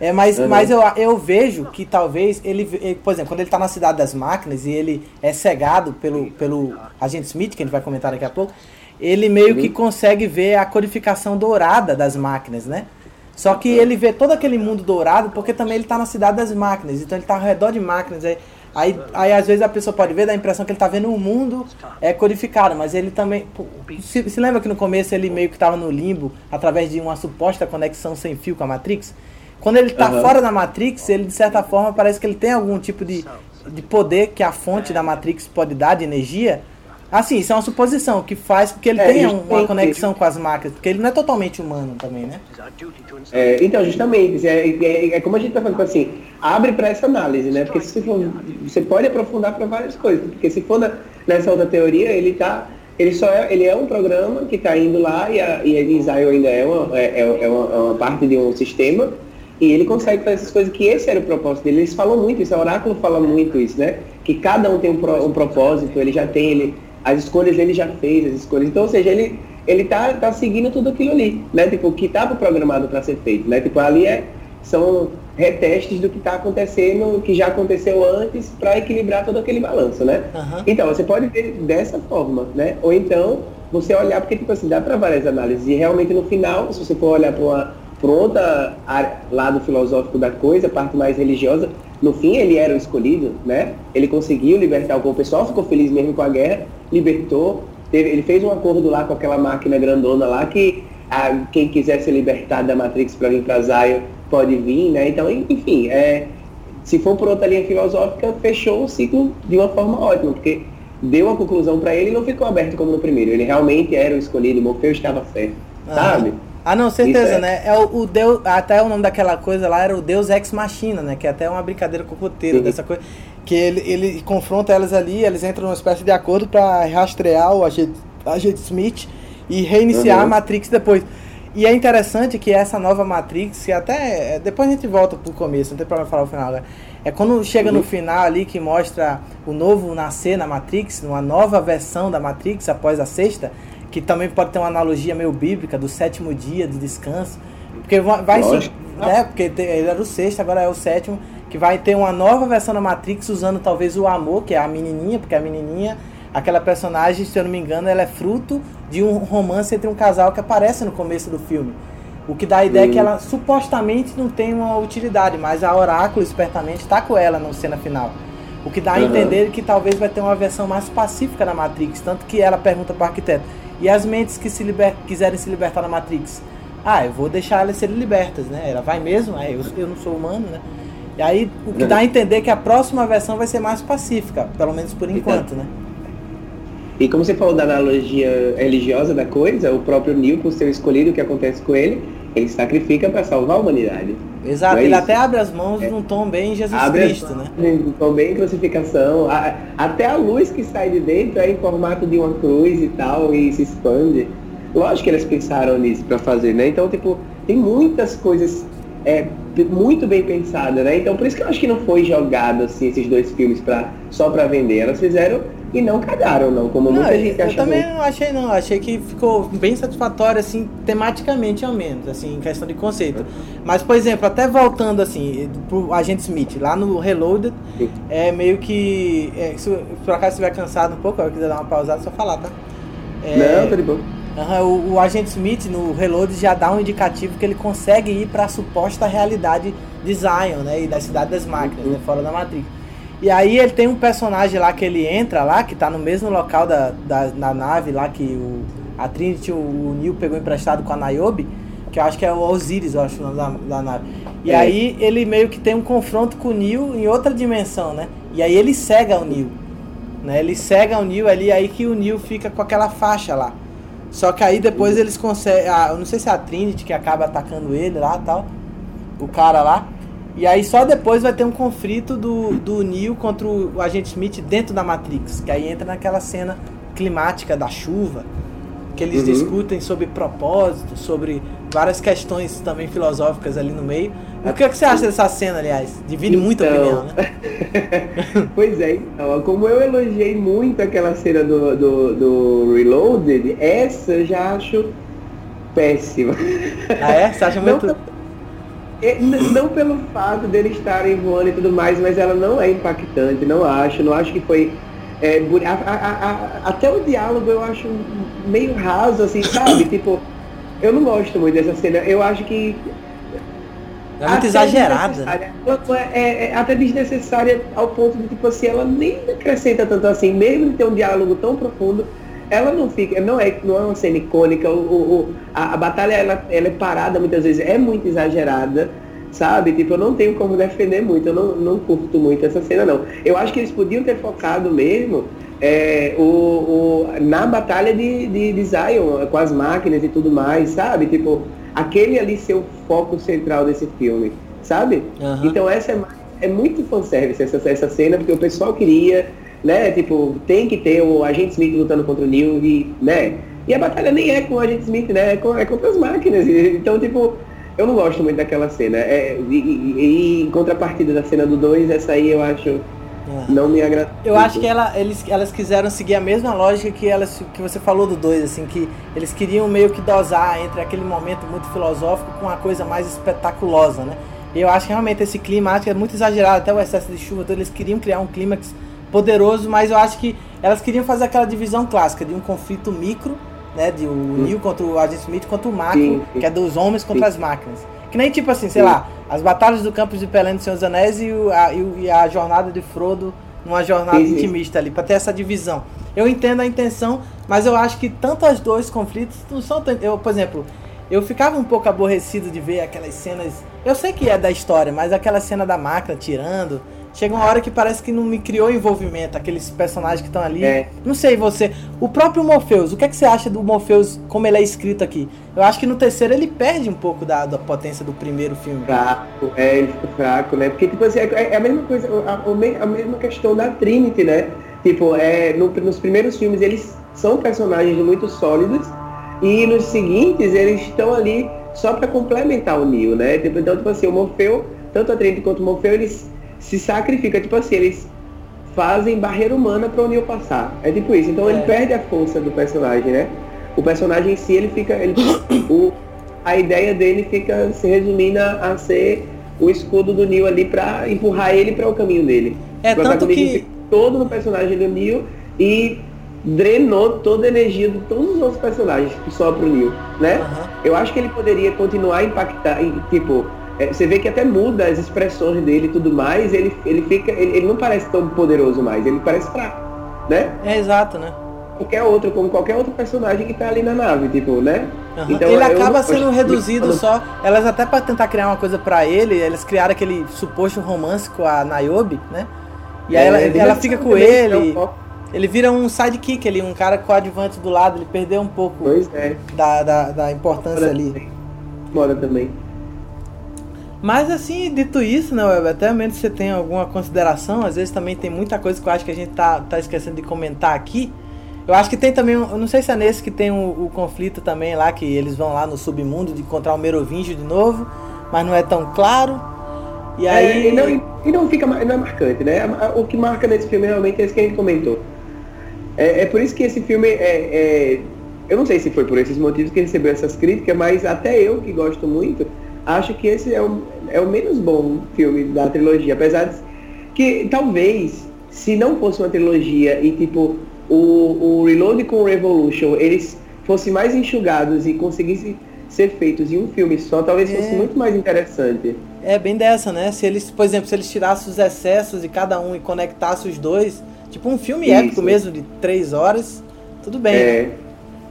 É, mas uhum. mas eu, eu vejo que talvez ele, ele, por exemplo, quando ele está na cidade das máquinas e ele é cegado pelo, pelo agente Smith, que a gente vai comentar daqui a pouco, ele meio uhum. que consegue ver a codificação dourada das máquinas, né? Só que ele vê todo aquele mundo dourado porque também ele está na cidade das máquinas, então ele está ao redor de máquinas. Aí, aí, aí às vezes a pessoa pode ver, dá a impressão que ele está vendo um mundo é, codificado, mas ele também. Se, se lembra que no começo ele meio que estava no limbo através de uma suposta conexão sem fio com a Matrix? Quando ele está uhum. fora da Matrix, ele de certa forma parece que ele tem algum tipo de, de poder que a fonte da Matrix pode dar de energia Assim, isso é uma suposição que faz com que ele é, tenha uma conexão com as máquinas, porque ele não é totalmente humano também, né? É, então, justamente, é, é, é, como a gente está falando, tipo assim, abre para essa análise, né? Porque se for, você pode aprofundar para várias coisas, porque se for na, nessa outra teoria, ele tá, ele só é, ele é um programa que está indo lá e a, e a Israel ainda é uma, é, é, é, uma, é uma parte de um sistema e ele consegue fazer essas coisas que esse era o propósito dele. Eles falam muito isso, o oráculo fala muito isso, né? Que cada um tem um, pro, um propósito, ele já tem, ele, as escolhas ele já fez, as escolhas. Então, ou seja, ele, ele tá, tá seguindo tudo aquilo ali, né? Tipo, o que estava programado para ser feito, né? Tipo, ali é, são retestes do que está acontecendo, que já aconteceu antes, para equilibrar todo aquele balanço, né? Uhum. Então, você pode ver dessa forma, né? Ou então, você olhar, porque, tipo assim, dá para várias análises. E realmente, no final, se você for olhar para uma área, lado filosófico da coisa, a parte mais religiosa, no fim ele era o escolhido, né? Ele conseguiu libertar o povo, o pessoal ficou feliz mesmo com a guerra, libertou, teve, ele fez um acordo lá com aquela máquina grandona lá que a, quem quiser ser libertado da Matrix para vir para Zion pode vir, né? Então, enfim, é, se for por outra linha filosófica, fechou o ciclo de uma forma ótima, porque deu a conclusão para ele e não ficou aberto como no primeiro. Ele realmente era o escolhido, Morfeu estava certo, ah. sabe? Ah, não, certeza, é... né? É o, o, Deus, até o nome daquela coisa lá era o Deus Ex Machina, né? Que é até uma brincadeira com o roteiro dessa coisa. Que ele, ele confronta elas ali, eles entram numa espécie de acordo para rastrear o agente, agente Smith e reiniciar uhum. a Matrix depois. E é interessante que essa nova Matrix, que até. Depois a gente volta pro começo, não tem problema falar o final agora. É quando chega uhum. no final ali que mostra o novo nascer na Matrix, uma nova versão da Matrix após a sexta que também pode ter uma analogia meio bíblica do sétimo dia de descanso. Porque vai ser, né? Porque ele era o sexto, agora é o sétimo, que vai ter uma nova versão da Matrix usando talvez o amor, que é a menininha, porque a menininha, aquela personagem, se eu não me engano, ela é fruto de um romance entre um casal que aparece no começo do filme. O que dá a ideia hum. que ela supostamente não tem uma utilidade, mas a Oráculo espertamente está com ela na cena final. O que dá a entender que talvez vai ter uma versão mais pacífica da Matrix, tanto que ela pergunta para o arquiteto: e as mentes que se liber... quiserem se libertar da Matrix? Ah, eu vou deixar elas serem libertas, né? Ela vai mesmo, é, eu, eu não sou humano, né? E aí o que dá a entender que a próxima versão vai ser mais pacífica, pelo menos por enquanto, então, né? E como você falou da analogia religiosa da coisa, o próprio Neo, por ser escolhido, o que acontece com ele, ele sacrifica para salvar a humanidade. Exato, é ele isso? até abre as mãos é. num tom bem Jesus abre Cristo, né? Num tom bem crucificação. até a luz que sai de dentro é em formato de uma cruz e tal, e se expande. Lógico que eles pensaram nisso para fazer, né? Então, tipo, tem muitas coisas é, muito bem pensadas, né? Então, por isso que eu acho que não foi jogado, assim, esses dois filmes pra, só para vender. Elas fizeram e não cagaram, não, como Não, muita gente eu acha. também não achei não, achei que ficou bem satisfatório, assim, tematicamente ao menos, assim, em questão de conceito. Mas, por exemplo, até voltando assim, pro Agente Smith, lá no Reloaded, Sim. é meio que. é, se por acaso estiver cansado um pouco, eu quiser dar uma pausada, só falar, tá? É, Não, tá de boa. Aham, o, o agente Smith no Reload já dá um indicativo que ele consegue ir para a suposta realidade de Zion, né, e da cidade das máquinas, né, fora da Matrix. E aí ele tem um personagem lá que ele entra lá, que tá no mesmo local da, da, da nave lá que o, a Trinity, o, o Neo pegou emprestado com a Niobe, que eu acho que é o Osiris, eu acho o nome da, da nave. E É. aí ele meio que tem um confronto com o Neo em outra dimensão, né? E aí ele cega o Neo. Né? Ele cega o Neo ali, aí que o Neo fica com aquela faixa lá. Só que aí depois eles conseguem. ah, eu não sei se é a Trinity que acaba atacando ele lá tal. O cara lá. E aí só depois vai ter um conflito do, do Neo contra o agente Smith dentro da Matrix. Que aí entra naquela cena climática da chuva. Que eles Uhum. discutem sobre propósito, sobre várias questões também filosóficas ali no meio. O que, é que você acha dessa cena, aliás? Divide Então, opinião, né? pois é, então, como eu elogiei muito aquela cena do, do, do Reloaded, essa eu já acho péssima. Ah, é? Você acha Não, muito. é, não pelo fato deles estarem voando e tudo mais, mas ela não é impactante, não acho, não acho que foi. é, a- a- a- a- até o diálogo eu acho meio raso, assim, sabe? tipo, eu não gosto muito dessa cena. Eu acho que É muito até exagerada. né? é, é- até desnecessária ao ponto de, tipo assim, ela nem acrescenta tanto assim, mesmo de ter um diálogo tão profundo, ela não fica, não é, não é uma cena icônica, o- o- a, a batalha ela, ela é parada muitas vezes, é muito exagerada, sabe? Tipo, eu não tenho como defender muito, eu não, não curto muito essa cena não. Eu acho que eles podiam ter focado mesmo é, o, o- na batalha de, de, de Zion, com as máquinas e tudo mais, sabe? Tipo, aquele ali ser o foco central desse filme, sabe? Aham. Então essa é, é muito fanservice, essa, essa cena, porque o pessoal queria, né, tipo, tem que ter o Agente Smith lutando contra o Neo e, né? E a batalha nem é com o Agente Smith, né? É, com- é contra as máquinas. Então, tipo, eu não gosto muito daquela cena. É, e, e- e em contrapartida da cena do 2, essa aí eu acho É. não me agrada. Eu acho que ela, eles, elas quiseram seguir a mesma lógica que, elas, que você falou do 2, assim, que eles queriam meio que dosar entre aquele momento muito filosófico com uma coisa mais espetaculosa, né? E eu acho que realmente esse que é muito exagerado, até o excesso de chuva, então eles queriam criar um clímax poderoso, mas eu acho que elas queriam fazer aquela divisão clássica de um conflito micro, né? De o Neo contra o Agent Smith contra o macro, Sim, sim. que é dos homens contra Sim. as máquinas. Que nem tipo assim, sei Sim. lá, as batalhas do Campos de Pelé do Senhor dos Anéis e, o- a, e a jornada de Frodo numa jornada Sim, intimista ali, pra ter essa divisão. Eu entendo a intenção, mas eu acho que tanto os dois conflitos não são. Eu, por exemplo, eu ficava um pouco aborrecido de ver aquelas cenas. Eu sei que é da história, mas aquela cena da máquina tirando. Chega uma hora que parece que não me criou envolvimento, aqueles personagens que estão ali. É. Não sei você. O próprio Morpheus, o que, é que você acha do Morpheus como ele é escrito aqui? Eu acho que no terceiro ele perde um pouco da, da potência do primeiro filme. fraco, é, ele fica fraco, né? Porque, tipo assim, é, é a mesma coisa, a, a me- a mesma questão da Trinity, né? Tipo, é, no- nos primeiros filmes eles são personagens muito sólidos e nos seguintes eles estão ali só para complementar o Neo, né? Tipo, então, tipo assim, o Morfeu, tanto a Trinity quanto o Morfeu, eles se sacrificam, tipo assim, eles fazem barreira humana para o Neo passar. É tipo isso. Então É. ele perde a força do personagem, né? O personagem em si, ele fica. Ele, o, a ideia dele fica se resumindo a, a ser o escudo do Neo ali para empurrar ele para o caminho dele. É, o tanto que- todo no personagem do Neo e drenou toda a energia de todos os outros personagens só pro Neo, né? Aham. Eu acho que ele poderia continuar a impactar, tipo, é, você vê que até muda as expressões dele e tudo mais, ele, ele fica, ele, ele não parece tão poderoso mais, ele parece fraco, né? É exato, né? Qualquer outro, como qualquer outro personagem que tá ali na nave, tipo, né? Aham. Então, ele eu acaba não- sendo eu- reduzido quando- só. Elas até para tentar criar uma coisa pra ele, elas criaram aquele suposto romance com a Niobe, né? E aí É, ela, ela fica com ele. é um. Ele vira um sidekick ali, um cara coadjuvante do lado, ele perdeu um pouco é. da, da, da importância ali. Mora também. Mas assim, dito isso, né, Web, até menos você tem alguma consideração, às vezes também tem muita coisa que eu acho que a gente tá, tá esquecendo de comentar aqui. Eu acho que tem também, eu não sei se é nesse que tem o, o conflito também lá, que eles vão lá no submundo de encontrar o Merovingio de novo, mas não é tão claro. E aí. É, e, não, e não fica não é marcante, né? O que marca nesse filme realmente é isso que a gente comentou. É, é por isso que esse filme é, é, Eu não sei se foi por esses motivos que recebeu essas críticas, mas até eu que gosto muito, acho que esse é o, é o menos bom filme da trilogia. Apesar de que talvez, se não fosse uma trilogia e tipo o, o Reload com o Revolution, eles fossem mais enxugados e conseguissem ser feitos em um filme só, talvez fosse é. muito mais interessante. É bem dessa, né? Se eles, por exemplo, se eles tirassem os excessos de cada um e conectassem os dois, tipo um filme Isso. épico mesmo de três horas, tudo bem. É. Né?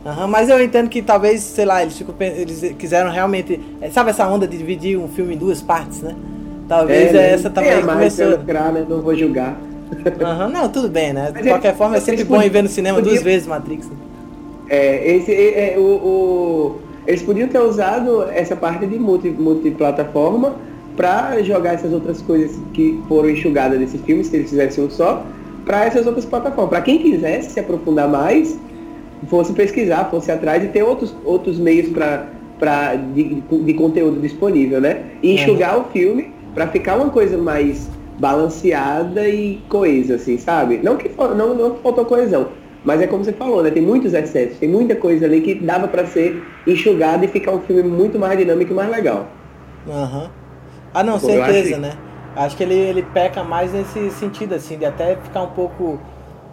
Uhum, mas eu entendo que talvez, sei lá, eles, ficam, eles quiseram realmente. É, sabe essa onda de dividir um filme em duas partes, né? Talvez é, né? essa também é, começou. Lucrar, né? Não vou julgar. Uhum, não, tudo bem, né? De Mas qualquer é, forma, é sempre bom ir ver no cinema podia... duas vezes Matrix. Né? É, esse, é, o, o, eles podiam ter usado essa parte de multi, multiplataforma para jogar essas outras coisas que foram enxugadas desse filme, se eles fizessem um só, para essas outras plataformas. Para quem quisesse se aprofundar mais, fosse pesquisar, fosse atrás e ter outros, outros meios para de, de conteúdo disponível, né? E enxugar uhum. o filme para ficar uma coisa mais balanceada e coesa, assim, sabe? Não que não, não faltou coesão, mas é como você falou, né? Tem muitos excessos, tem muita coisa ali que dava para ser enxugada e ficar um filme muito mais dinâmico e mais legal. Aham. Uhum. Ah, não, Pô, certeza, né? Acho que ele, ele peca mais nesse sentido, assim, de até ficar um pouco,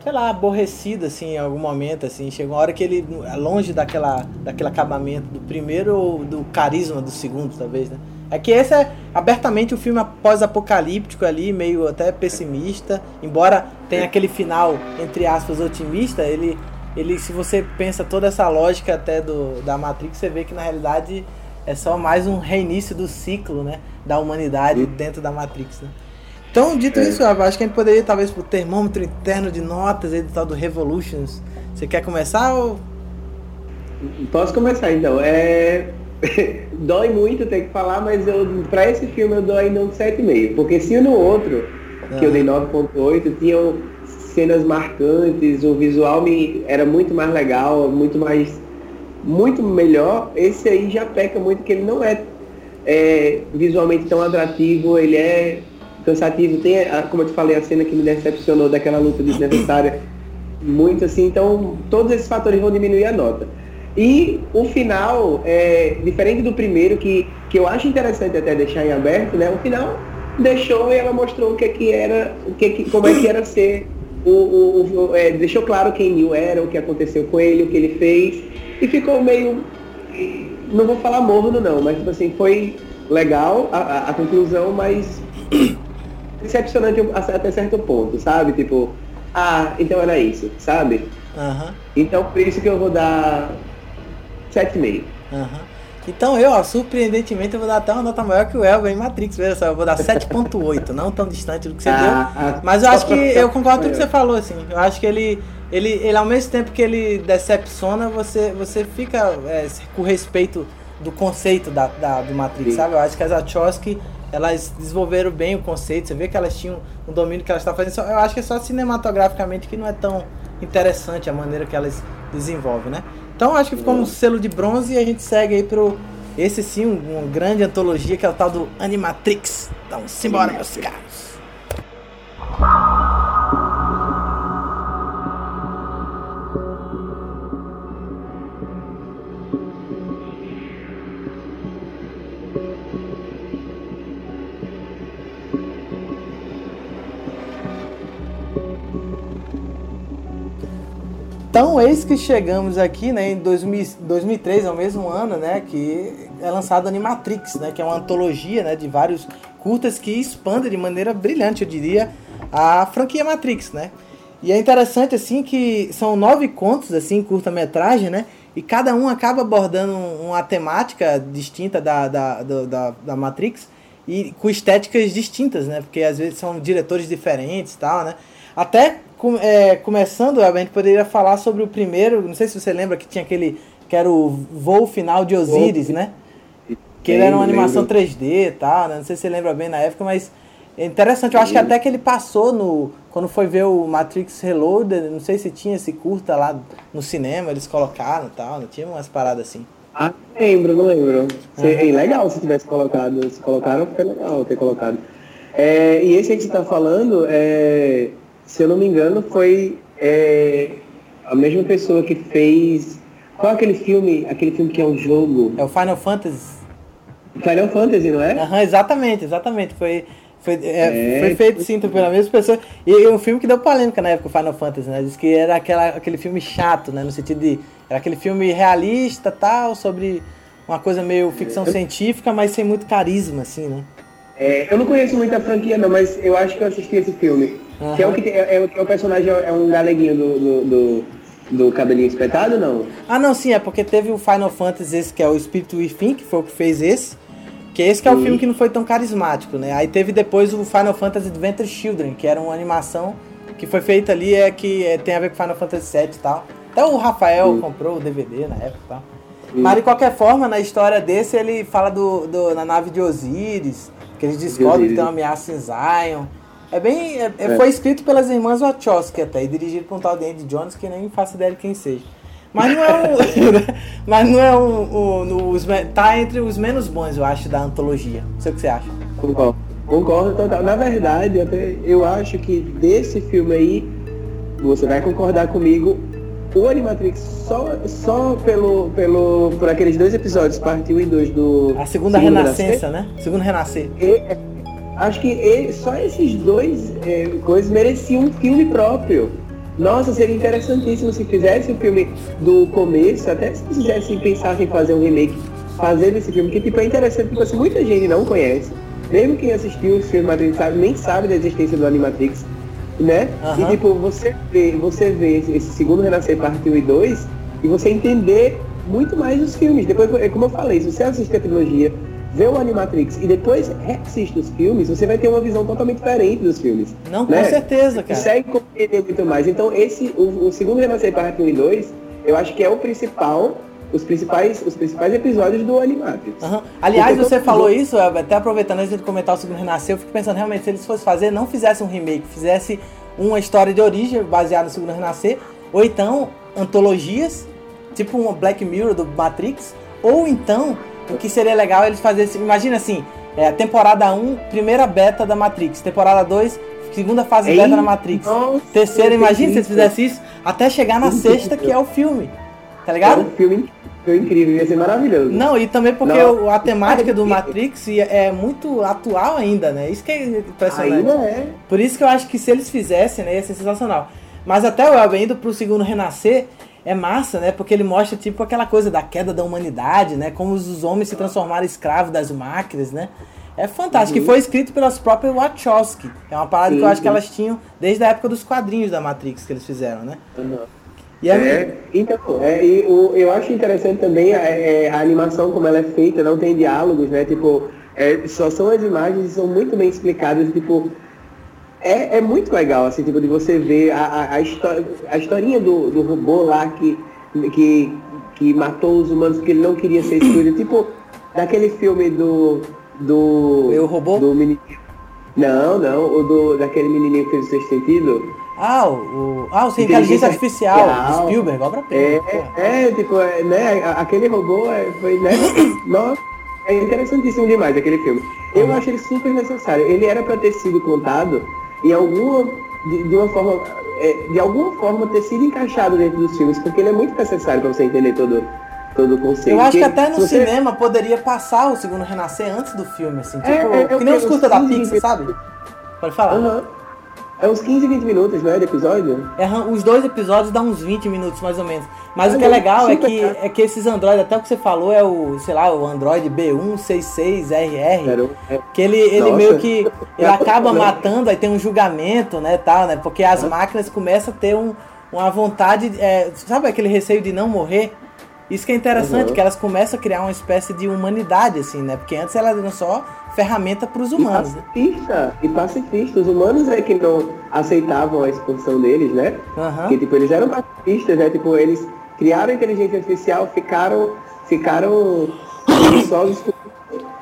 sei lá, aborrecido, assim, em algum momento, assim. Chega uma hora que ele é longe daquela, daquele acabamento do primeiro ou do carisma do segundo, talvez, né? É que esse é abertamente o um filme pós-apocalíptico ali, meio até pessimista, embora tenha aquele final, entre aspas, otimista, ele, ele se você pensa toda essa lógica até do, da Matrix, você vê que na realidade é só mais um reinício do ciclo, né, da humanidade dentro da Matrix, né? Então, dito é. isso, acho que a gente poderia, talvez, pro termômetro interno de notas aí do tal do Revolutions. Você quer começar ou... Posso começar, então. É... dói muito ter que falar, mas eu para esse filme eu dou ainda um 7,5. Porque se no outro, que eu dei 9,8, tinham cenas marcantes, o visual me era muito mais legal, muito mais. muito melhor, esse aí já peca muito que ele não é, é visualmente tão atrativo, ele é cansativo. Tem, como eu te falei, a cena que me decepcionou daquela luta desnecessária. Muito assim, então todos esses fatores vão diminuir a nota. E o final, é, diferente do primeiro, que, que eu acho interessante até deixar em aberto, né? O final deixou e ela mostrou o que, é que era, o que, é que como é que era ser. O, o, o é, deixou claro quem Neil era, o que aconteceu com ele, o que ele fez. E ficou meio. Não vou falar morno não, mas tipo assim, foi legal a, a, a conclusão, mas decepcionante até certo ponto, sabe? Tipo, ah, então era isso, sabe? Uhum. Então por isso que eu vou dar 7,5. Uhum. Então eu, ó, surpreendentemente, eu vou dar até uma nota maior que o Elba em Matrix, veja só, eu vou dar 7.8, não tão distante do que você ah, deu. Ah, mas eu acho que eu concordo com o que você falou, assim. Eu acho que ele, ele, ele ao mesmo tempo que ele decepciona, você, você fica é, com respeito do conceito da, da do Matrix, Sim. sabe? Eu acho que as Wachowski, elas desenvolveram bem o conceito, você vê que elas tinham um domínio que elas estavam fazendo. Eu acho que é só cinematograficamente que não é tão interessante a maneira que elas desenvolvem, né? Então acho que ficou um selo de bronze e a gente segue aí pro. Esse sim, uma grande antologia que é o tal do Animatrix. Então, simbora, meus caros. Então, eis que chegamos aqui, né, em 2000, 2003, é o mesmo ano, né, que é lançado Animatrix, né, que é uma antologia, né, de vários curtas que expande de maneira brilhante, eu diria, a franquia Matrix, né. E é interessante, assim, que são nove contos, assim, curta-metragem, né, e cada um acaba abordando uma temática distinta da, da, da, da Matrix e com estéticas distintas, né, porque às vezes são diretores diferentes e tal, né. Até é, começando, a gente poderia falar sobre o primeiro, não sei se você lembra que tinha aquele, que era o voo final de Osiris, né? Que ele era uma animação 3D e tal, né? Não sei se você lembra bem na época, mas É interessante, eu acho que até que ele passou no. Quando foi ver o Matrix Reloaded, não sei se tinha esse curta lá no cinema, eles colocaram e tal, não tinha umas paradas assim. Ah, lembro, não lembro. Seria legal se tivesse colocado. Se colocaram, foi legal ter colocado. É, e esse que você está falando, é, se eu não me engano, foi é, a mesma pessoa que fez. Qual é aquele filme? Aquele filme que é um jogo? É o Final Fantasy. Final Fantasy, não é? Uhum, exatamente, exatamente. Foi, foi, é, é, foi feito sim pela mesma pessoa. E um filme que deu polêmica na época, o Final Fantasy, né? Diz que era aquela, aquele filme chato, né? No sentido de. Era aquele filme realista tal, sobre uma coisa meio ficção eu... científica, mas sem muito carisma, assim, né? É, eu não conheço muito a franquia, não, mas eu acho que eu assisti esse filme. Uhum. Que é o que tem, é, é, o personagem é um galeguinho do, do, do, do cabelinho espetado, não? Ah, não, sim, é porque teve o Final Fantasy, esse que é o Espírito Within, que foi o que fez esse. Que esse que é o filme que não foi tão carismático, né? Aí teve depois o Final Fantasy Adventure Children, que era uma animação que foi feita ali, é que é, tem a ver com Final Fantasy VII e tal. Até o Rafael comprou o DVD na época e tal. Mas de qualquer forma, na história desse, ele fala do, do na nave de Osiris, que eles descobrem que tem uma ameaça em Zion. É bem. É, é. Foi escrito pelas irmãs Wachowski até, e dirigido por um tal de Andy Jones, que nem faço ideia de quem seja. Mas não é um. mas não é um. tá entre os menos bons, eu acho, da antologia. Não sei o que você acha. Concordo. Concordo total. Na verdade, eu acho que desse filme aí, você vai concordar comigo, o Animatrix só, só pelo, pelo, por aqueles dois episódios, parte 1 e 2 do. A segunda renascença, né? Segundo renascer. E, acho que ele, só esses dois é, coisas mereciam um filme próprio. Nossa, seria interessantíssimo se fizesse o filme do começo, até se fizessem pensar em fazer um remake, fazer esse filme, que tipo, é interessante porque assim, muita gente não conhece. Mesmo quem assistiu o filme Matrix sabe, nem sabe da existência do Animatrix, né? Uhum. E tipo, você vê, você vê esse segundo Renascer parte 1 e 2 e você entender muito mais os filmes. Depois, como eu falei, se você assiste a trilogia, vê o Animatrix e depois reassiste os filmes, você vai ter uma visão totalmente diferente dos filmes. Não, né? com certeza, cara. Consegue compreender muito mais. Então, esse, o, o segundo Renascer Parte 1 e 2, eu acho que é o principal os principais, os principais episódios do Animatrix. Uhum. Aliás, você falou isso, até aproveitando antes de comentar o segundo Renascer, eu fico pensando realmente, se eles fossem fazer, não fizesse um remake, fizesse uma história de origem baseada no segundo Renascer, ou então antologias, tipo um Black Mirror do Matrix, ou então o que seria legal eles fazerem. Imagina assim: é, temporada 1, primeira beta da Matrix. Temporada 2, segunda fase Ei, beta da Matrix. Nossa, Terceira, imagina se eles fizessem isso até chegar na sexta, que é o filme. Tá ligado? É um filme incrível, ia ser maravilhoso. Não, e também porque Não. a temática do Matrix é muito atual ainda, né? Isso que é impressionante. Ainda é. Por isso que eu acho que se eles fizessem, né, ia ser sensacional. Mas até o Elber indo pro segundo renascer, é massa, né? Porque ele mostra, tipo, aquela coisa da queda da humanidade, né? Como os homens se transformaram escravos das máquinas, né? É fantástico. Uhum. E foi escrito pelas próprias Wachowski. É uma parada que eu acho que elas tinham desde a época dos quadrinhos da Matrix que eles fizeram, né? Uhum. E é, então, é, e o, eu acho interessante também a, é, a, animação como ela é feita, não tem diálogos, né? Tipo, é, só são as imagens e são muito bem explicadas, tipo, é, é muito legal, assim, tipo, de você ver a, a, a, história, a historinha do, do robô lá que, que, que matou os humanos porque ele não queria ser escolhido. tipo, daquele filme do. Do. Eu robô? Do menininho. Não, não, o do, daquele menininho que fez o sexto sentido. Ah, o, ah, o Inteligência Artificial, artificial Spielberg, obra é, é, tipo, é, né, aquele robô é, foi, né, nossa, é interessantíssimo demais aquele filme. Eu uhum. acho ele super necessário. Ele era para ter sido contado em alguma, de, de uma forma, é, de alguma forma ter sido encaixado dentro dos filmes, porque ele é muito necessário para você entender todo, todo o conceito. Eu acho que até no você... cinema poderia passar o segundo Renascer antes do filme, assim, é, tipo, é, é, que nem os curta da Pixar, sabe? Pode falar. Uhum. É uns 15, 20 minutos, né, de episódio? É, os dois episódios dão uns 20 minutos, mais ou menos. Mas é, o que é legal é que, é que esses Android, até o que você falou, é o, sei lá, o Android B166RR, é. que ele, ele meio que, ele acaba matando, aí tem um julgamento, né, tal, né, porque as máquinas começam a ter um, uma vontade, é, sabe aquele receio de não morrer? Isso que é interessante, uhum. que elas começam a criar uma espécie de humanidade, assim, né? Porque antes elas eram só ferramenta para os humanos. E pacifista, né? e pacifista. Os humanos é que não aceitavam a expulsão deles, né? Uhum. Que tipo, eles eram pacifistas, né? Tipo, eles criaram a inteligência artificial, ficaram, ficaram só os,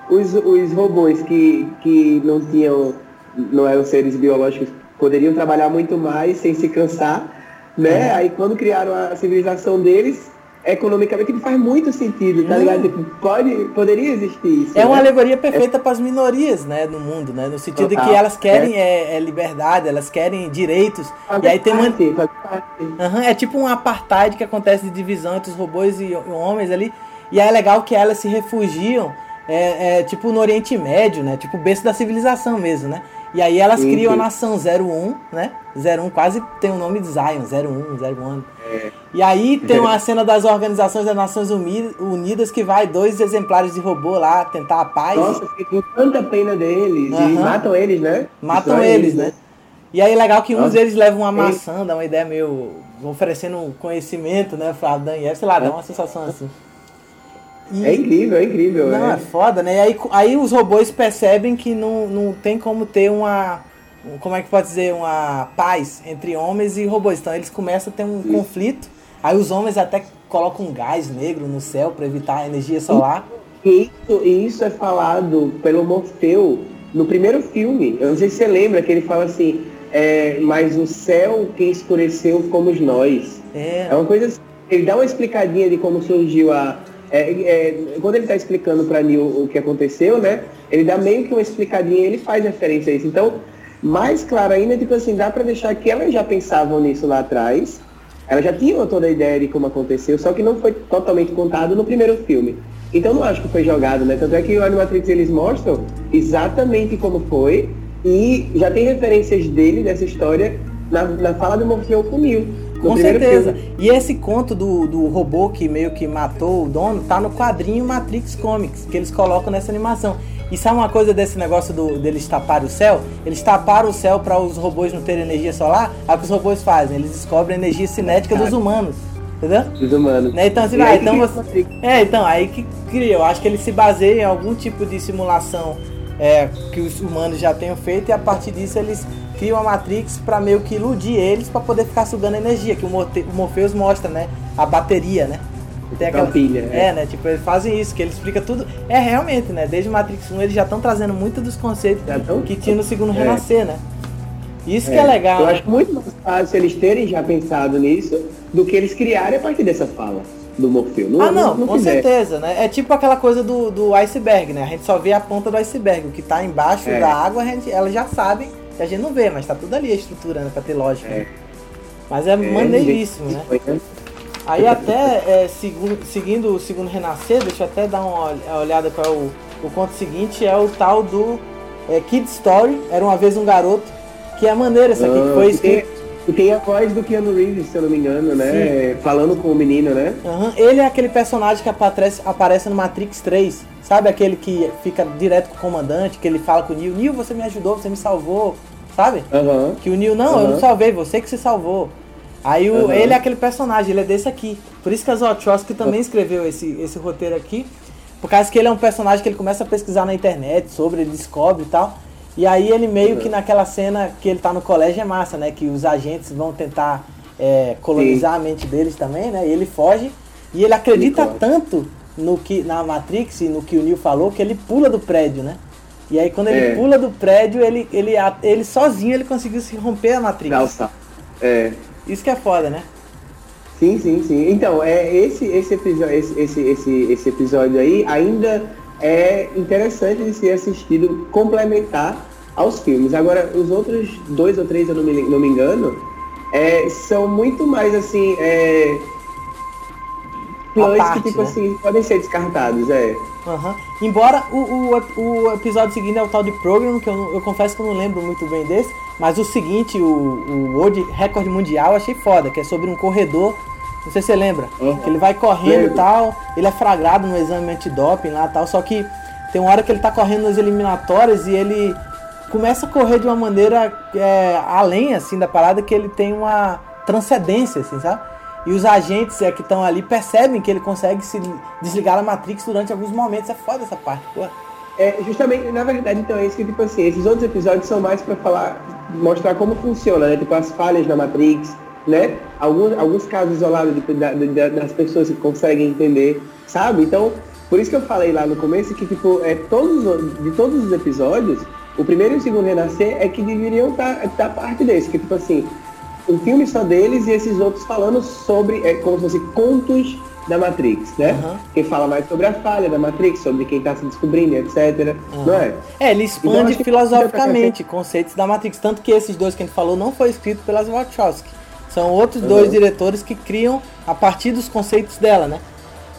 os, os robôs que, que não tinham não eram seres biológicos, poderiam trabalhar muito mais sem se cansar, né? Aí quando criaram a civilização deles, economicamente que faz muito sentido, tá ligado? Tipo, pode, poderia existir isso. É uma né? alegoria perfeita para as minorias, né, no mundo, né? No sentido de Total. que elas querem é, é liberdade, elas querem direitos. Faz E aí tem uma. Aham, é tipo um apartheid que acontece de divisão entre os robôs e, homens ali. E aí é legal que elas se refugiam, é, é, tipo no Oriente Médio, né? Tipo o berço da civilização mesmo, né? E aí elas Sim, criam a nação 01, né? 01 quase tem o nome de Zion, 01, 01. É. E aí tem uma cena das organizações das Nações Uni- Unidas que vai dois exemplares de robô lá tentar a paz. Nossa, com tanta pena deles. E Aham. matam eles, né? Matam Destrói eles, né? E aí é legal que uns deles levam uma Ei. maçã, dá uma ideia meio. oferecendo conhecimento, né? Pra Daniel, sei lá, dá uma sensação assim. E- É incrível, é incrível. Não, é. é foda, né? E aí, aí os robôs percebem que não, não tem como ter uma. um- Como é que pode dizer? Uma paz entre homens e robôs. Então eles começam a ter um conflito. Aí os homens até colocam um gás negro no céu para evitar a energia solar. E isso, e isso é falado pelo Morfeu no primeiro filme. Eu não sei se você lembra que ele fala assim, é, mas o céu quem escureceu fomos nós. É. É uma coisa assim, ele dá uma explicadinha de como surgiu a. é, é, quando ele está explicando para Neil o que aconteceu, né? Ele dá meio que uma explicadinha, ele faz referência a isso. Então, mais claro ainda, tipo assim, dá para deixar que elas já pensavam nisso lá atrás. Elas já tinham toda a ideia de como aconteceu, só que não foi totalmente contado no primeiro filme. Então não acho que foi jogado, né? Tanto é que o Animatrix eles mostram exatamente como foi e já tem referências dele, dessa história, na, na fala do Morfeu com no Com certeza. filme. E esse conto do, do robô que meio que matou o dono tá no quadrinho Matrix Comics, que eles colocam nessa animação. E sabe uma coisa desse negócio do, deles taparem o céu? Eles taparam o céu para os robôs não terem energia solar. Aí o que os robôs fazem? Eles descobrem a energia cinética dos humanos. Entendeu? Dos humanos. Né? Então, assim, aí, então você... É, então, aí que cria. Eu acho que ele se baseia em algum tipo de simulação é, que os humanos já tenham feito e a partir disso eles criam a Matrix pra meio que iludir eles pra poder ficar sugando energia, que o, Morte- o Morpheus mostra, né? A bateria, né? Tem Uma pilha, é. é. né? Tipo, eles fazem isso, que ele explica tudo. É realmente, né? Desde Matrix 1 eles já estão trazendo muito dos conceitos tão- que tinha no segundo É. Renascer, né? Isso que é legal, Eu né? acho muito mais fácil eles terem já pensado nisso do que eles criarem a partir dessa fala do Morfeu. Ah, não, com certeza, né? É tipo aquela coisa do, do iceberg, né? A gente só vê a ponta do iceberg. O que tá embaixo É. da água, a gente, ela já sabe que a gente não vê, mas tá tudo ali a estrutura, né? Pra ter lógica. É. né? Mas é, maneiríssimo, né? Né? Aí até é, segu- seguindo o segundo renascer, deixa eu até dar uma ol- olhada para o, o conto seguinte, é o tal do é, Kid Story, era uma vez um garoto, que é maneiro essa aqui, que Ah, foi tem- escrito. E tem a voz do Keanu Reeves, se eu não me engano, né? Falando com o menino, né? Aham, Ele é aquele personagem que aparece, aparece no Matrix 3. Sabe aquele que fica direto com o comandante, que ele fala com o Neo, Neo, você me ajudou, você me salvou, sabe? Aham. Que o Neo, não, eu não salvei, você que se salvou. Aí o, ele é aquele personagem, ele é desse aqui. Por isso que a Wachowski também escreveu esse, esse roteiro aqui. Por causa que ele é um personagem que ele começa a pesquisar na internet sobre, ele descobre e tal. E aí ele meio que naquela cena que ele tá no colégio é massa, né? Que os agentes vão tentar é, colonizar a mente deles também, né? E ele foge. E ele acredita Ele tanto no que na Matrix e no que o Neo falou que ele pula do prédio, né? E aí quando ele É. pula do prédio, ele, ele, ele sozinho ele conseguiu se romper a Matrix. Salto. É. Isso que é foda, né? Sim, sim, sim. Então, é, esse, esse, episódio, esse, esse, esse, esse episódio aí ainda é interessante de ser assistido complementar aos filmes. Agora, os outros dois ou três, eu não me, não me engano, é, são muito mais assim. É, parte, que, tipo né? assim, podem ser descartados, é. Aham. Embora o, o, o episódio seguinte é o tal de Program, que eu, eu confesso que eu não lembro muito bem desse, mas o seguinte, o, o World Record Mundial, eu achei foda, que é sobre um corredor, não sei se você lembra, Uhum. que ele vai correndo e tal, ele é flagrado no exame antidoping lá e tal, só que tem uma hora que ele tá correndo nas eliminatórias e ele começa a correr de uma maneira é, além, assim, da parada, que ele tem uma transcendência, assim, sabe? E os agentes é, que estão ali percebem que ele consegue se desligar da Matrix durante alguns momentos. É foda essa parte, pô. É, justamente, na verdade, então, é isso que, tipo assim, esses outros episódios são mais pra falar, mostrar como funciona, né? Tipo, as falhas da Matrix, né? Alguns, alguns casos isolados de- da- da- das pessoas que conseguem entender, sabe? Então, por isso que eu falei lá no começo que, tipo, é, todos, os- de todos os episódios, o primeiro e o segundo renascer é que deveriam estar tá, tá parte desse, que tipo assim, um filme só deles e esses outros falando sobre, é como se fosse contos da Matrix, né? Uhum. Quem fala mais sobre a falha da Matrix, sobre quem está se descobrindo, etc. Uhum. Não é? É, ele expande então, filosoficamente conceitos da Matrix, tanto que esses dois que a gente falou não foi escrito pelas Wachowski. São outros uhum. dois diretores que criam a partir dos conceitos dela, né?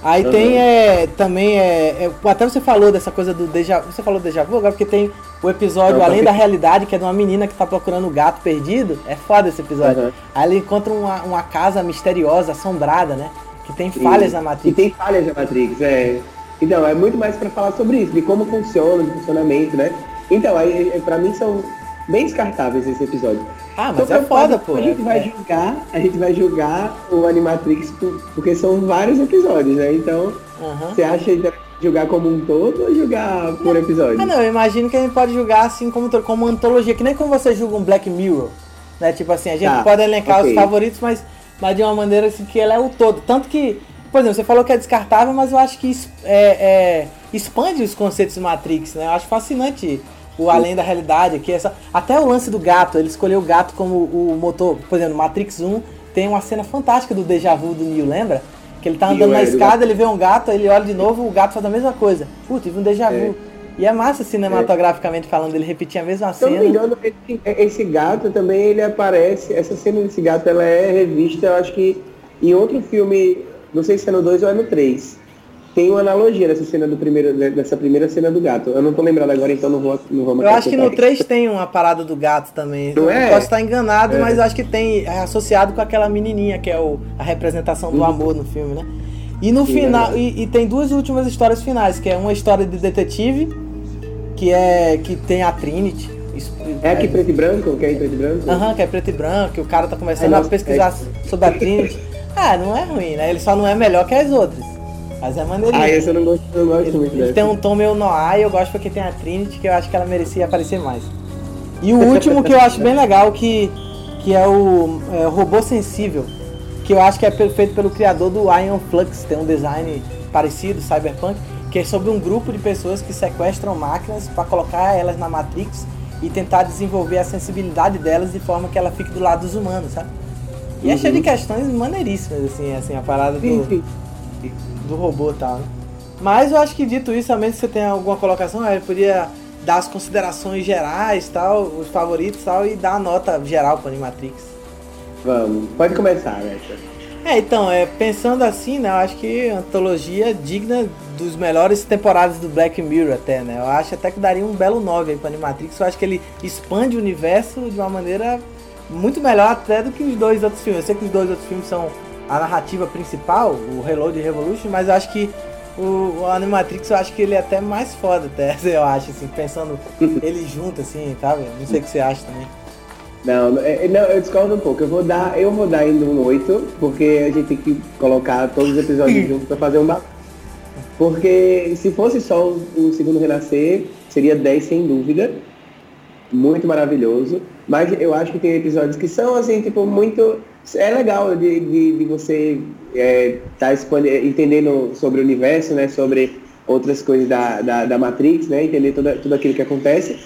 Aí uhum. tem é, também, é, é, até você falou dessa coisa do déjà Você falou déjà vu agora, porque tem o episódio Não, Além da Realidade, que é de uma menina que tá procurando o gato perdido. É foda esse episódio. Uhum. Aí ela encontra uma, uma casa misteriosa, assombrada, né? Que tem falhas na Matrix. E tem falhas na Matrix, é. Então, é muito mais para falar sobre isso, de como funciona, de funcionamento, né? Então, aí, é, pra mim são bem descartáveis esse episódio. Ah, mas então, é foda, pô. A gente, é, vai é. julgar, a gente vai julgar o Animatrix porque são vários episódios, né? Então, uhum. você acha que julgar como um todo ou julgar por episódio? Ah, não, eu imagino que a gente pode julgar assim como, como antologia, que nem como você julga um Black Mirror. Né? Tipo assim, a gente tá, pode elencar okay. os favoritos, mas, mas de uma maneira assim que ela é o todo. Tanto que, por exemplo, você falou que é descartável, mas eu acho que é, é, expande os conceitos de Matrix, né? Eu acho fascinante o além da realidade, que essa até o lance do gato, ele escolheu o gato como o motor, por exemplo, Matrix 1 tem uma cena fantástica do déjà vu do Neo, lembra? Que ele tá andando na é, escada, ele vê um gato, ele olha de novo, o gato faz a mesma coisa. Putz, tive um déjà vu. É. E é massa cinematograficamente é. falando, ele repetir a mesma cena. Se não me engano, esse, esse, gato também ele aparece, essa cena desse gato ela é revista, eu acho que em outro filme, não sei se é no 2 ou é no 3 tem uma analogia nessa cena do primeiro, dessa primeira cena do gato. Eu não tô lembrado agora, então não vou, não vou Eu acho que no 3 tem uma parada do gato também. Não é? Posso estar enganado, é. mas eu acho que tem é associado com aquela menininha que é o, a representação do uhum. amor no filme, né? E no Sim, final, é e, e, tem duas últimas histórias finais, que é uma história de detetive, que é que tem a Trinity. É aqui preto e branco, que é preto e branco? Aham, uhum, que é preto e branco, que o cara tá começando é, a pesquisar é... sobre a Trinity. ah, não é ruim, né? Ele só não é melhor que as outras. Mas é maneirinho. Ah, esse eu não gosto, eu gosto ele, muito Ele tem um tom meio noir e eu gosto porque tem a Trinity, que eu acho que ela merecia aparecer mais. E o último que eu acho bem legal, que, que é o é, Robô Sensível, que eu acho que é feito pelo criador do Iron Flux, tem um design parecido, cyberpunk, que é sobre um grupo de pessoas que sequestram máquinas para colocar elas na Matrix e tentar desenvolver a sensibilidade delas de forma que ela fique do lado dos humanos, sabe? E uhum. é cheio de uhum. questões maneiríssimas, assim, assim, a parada do do robô e tal, né? Mas eu acho que dito isso, também se você tem alguma colocação, ele podia dar as considerações gerais, tal, os favoritos tal, e dar a nota geral para Animatrix. Vamos, pode começar, né? É, então, é, pensando assim, né, eu acho que antologia digna dos melhores temporadas do Black Mirror até, né? Eu acho até que daria um belo 9 aí pra Animatrix. Eu acho que ele expande o universo de uma maneira muito melhor até do que os dois outros filmes. Eu sei que os dois outros filmes são a narrativa principal, o Reload Revolution, mas eu acho que o, o Animatrix eu acho que ele é até mais foda, até, eu acho, assim, pensando ele junto, assim, sabe? Não sei o que você acha também. Não, é, não, eu discordo um pouco. Eu vou dar, eu vou dar ainda um 8, porque a gente tem que colocar todos os episódios juntos para fazer um. Porque se fosse só o, o segundo renascer, seria 10 sem dúvida. Muito maravilhoso. Mas eu acho que tem episódios que são assim, tipo, muito é legal de, de, de você estar é, tá entendendo sobre o universo, né? Sobre outras coisas da, da, da Matrix, né? Entender tudo, tudo aquilo que acontece.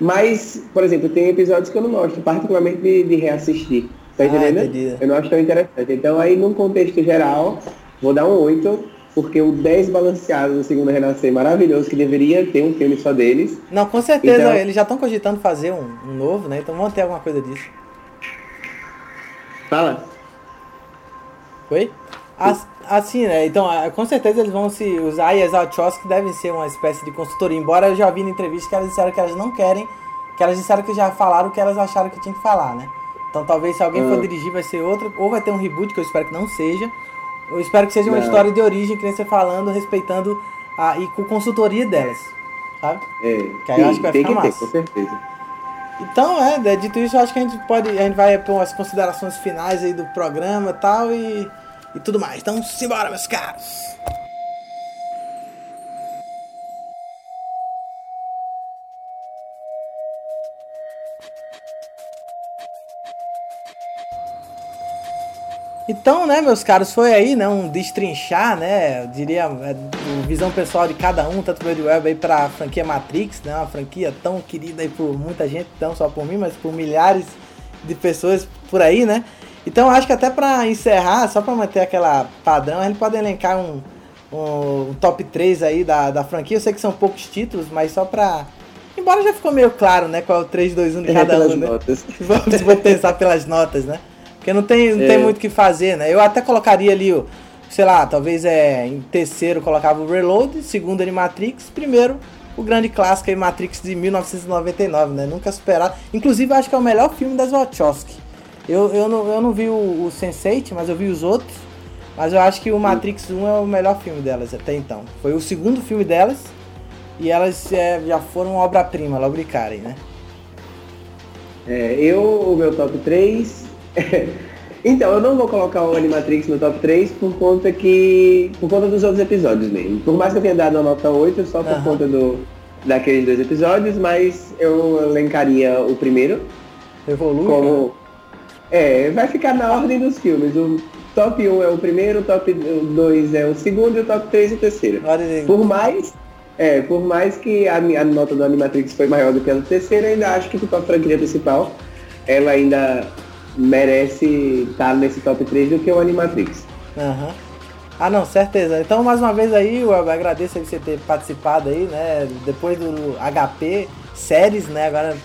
Mas, por exemplo, tem episódios que eu não gosto, particularmente de, de reassistir. Tá ah, entendendo? Ah, eu não acho tão interessante. Então aí, num contexto geral, vou dar um 8, porque o 10 balanceado do segundo Renascer é maravilhoso, que deveria ter um filme só deles. Não, com certeza, então... eles já estão cogitando fazer um, um novo, né? Então vamos ter alguma coisa disso. Fala. Oi? Assim, né? Então, com certeza eles vão se usar e as Wachowski devem ser uma espécie de consultoria. Embora eu já vi na entrevista que elas disseram que elas não querem, que elas disseram que já falaram o que elas acharam que tinha que falar, né? Então talvez se alguém for ah. dirigir vai ser outra, ou vai ter um reboot, que eu espero que não seja. Eu espero que seja uma não. história de origem, que nem você falando, respeitando a, e com consultoria delas, sabe? É, que aí sim, acho que vai tem ficar que massa. Ter, com certeza. Então, é, dito isso, eu acho que a gente pode. A gente vai para umas considerações finais aí do programa tal, e e tudo mais. Então, simbora, meus caros! Então, né, meus caros, foi aí, né, um destrinchar, né, eu diria, é, visão pessoal de cada um, tanto do Web aí pra franquia Matrix, né, uma franquia tão querida aí por muita gente, não só por mim, mas por milhares de pessoas por aí, né. Então, acho que até para encerrar, só para manter aquela padrão, a gente pode elencar um, um, um, top 3 aí da, da franquia. Eu sei que são poucos títulos, mas só pra. Embora já ficou meio claro, né? Qual é o 3, 2, 1 de cada é, um, né? Notas. Vamos, vou pensar pelas notas, né? Porque não tem, não é. tem muito o que fazer, né? Eu até colocaria ali o, sei lá, talvez é em terceiro colocava o Reload, segundo Animatrix, primeiro o grande clássico aí, Matrix de 1999, né? Nunca superado. Inclusive, acho que é o melhor filme das Wachowski. Eu, eu, não, eu não vi o, o Sense8, mas eu vi os outros. Mas eu acho que o Matrix 1 é o melhor filme delas até então. Foi o segundo filme delas e elas é, já foram obra-prima logo de né? É, eu, o meu top 3 então, eu não vou colocar o Animatrix no top 3 por conta que. por conta dos outros episódios mesmo. Por mais que eu tenha dado a nota 8, só por uhum. conta do, daqueles dois episódios, mas eu elencaria o primeiro. Evolui. Como. É, vai ficar na ordem dos filmes. O top 1 é o primeiro, o top 2 é o segundo e o top 3 é o terceiro. Por mais. É, por mais que a, a nota do Animatrix foi maior do que a do terceiro, ainda acho que a franquia principal, ela ainda merece estar nesse top 3 do que o Animatrix. Uhum. Ah não, certeza. Então mais uma vez aí, eu agradeço você ter participado aí, né? Depois do HP, séries, né? Agora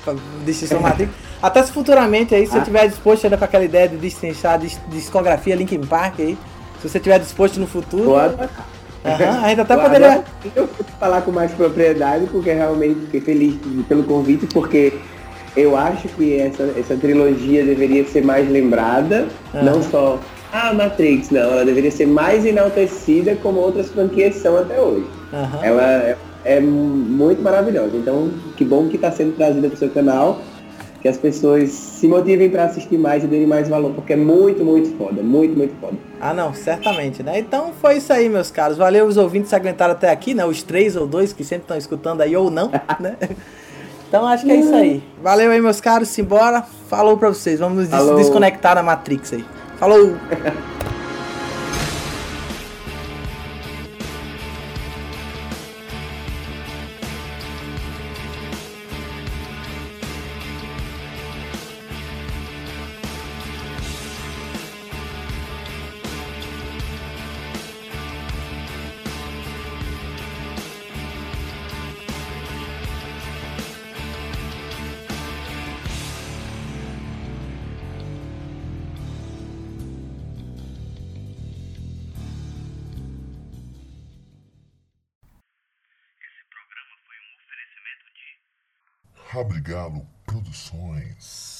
Distinção Matrix. Até se futuramente aí, se ah. você tiver disposto ainda com aquela ideia de destrinchar discografia Linkin Park aí, se você tiver disposto no futuro. Pode. Uhum, ainda até poderia. Eu vou falar com mais propriedade, porque realmente fiquei feliz pelo convite, porque eu acho que essa, essa trilogia deveria ser mais lembrada, uhum. não só a Matrix, não, ela deveria ser mais enaltecida como outras franquias são até hoje. Ela é, é, muito maravilhosa, então que bom que está sendo trazida para o seu canal, que as pessoas se motivem para assistir mais e derem mais valor, porque é muito, muito foda, muito, muito foda. Ah não, certamente, né? Então foi isso aí, meus caros. Valeu os ouvintes que aguentaram até aqui, né? Os três ou dois que sempre estão escutando aí ou não, né? Então acho que é isso aí. Valeu aí, meus caros. Simbora. Falou pra vocês. Vamos nos desconectar da Matrix aí. Falou! Rabrigalo Produções.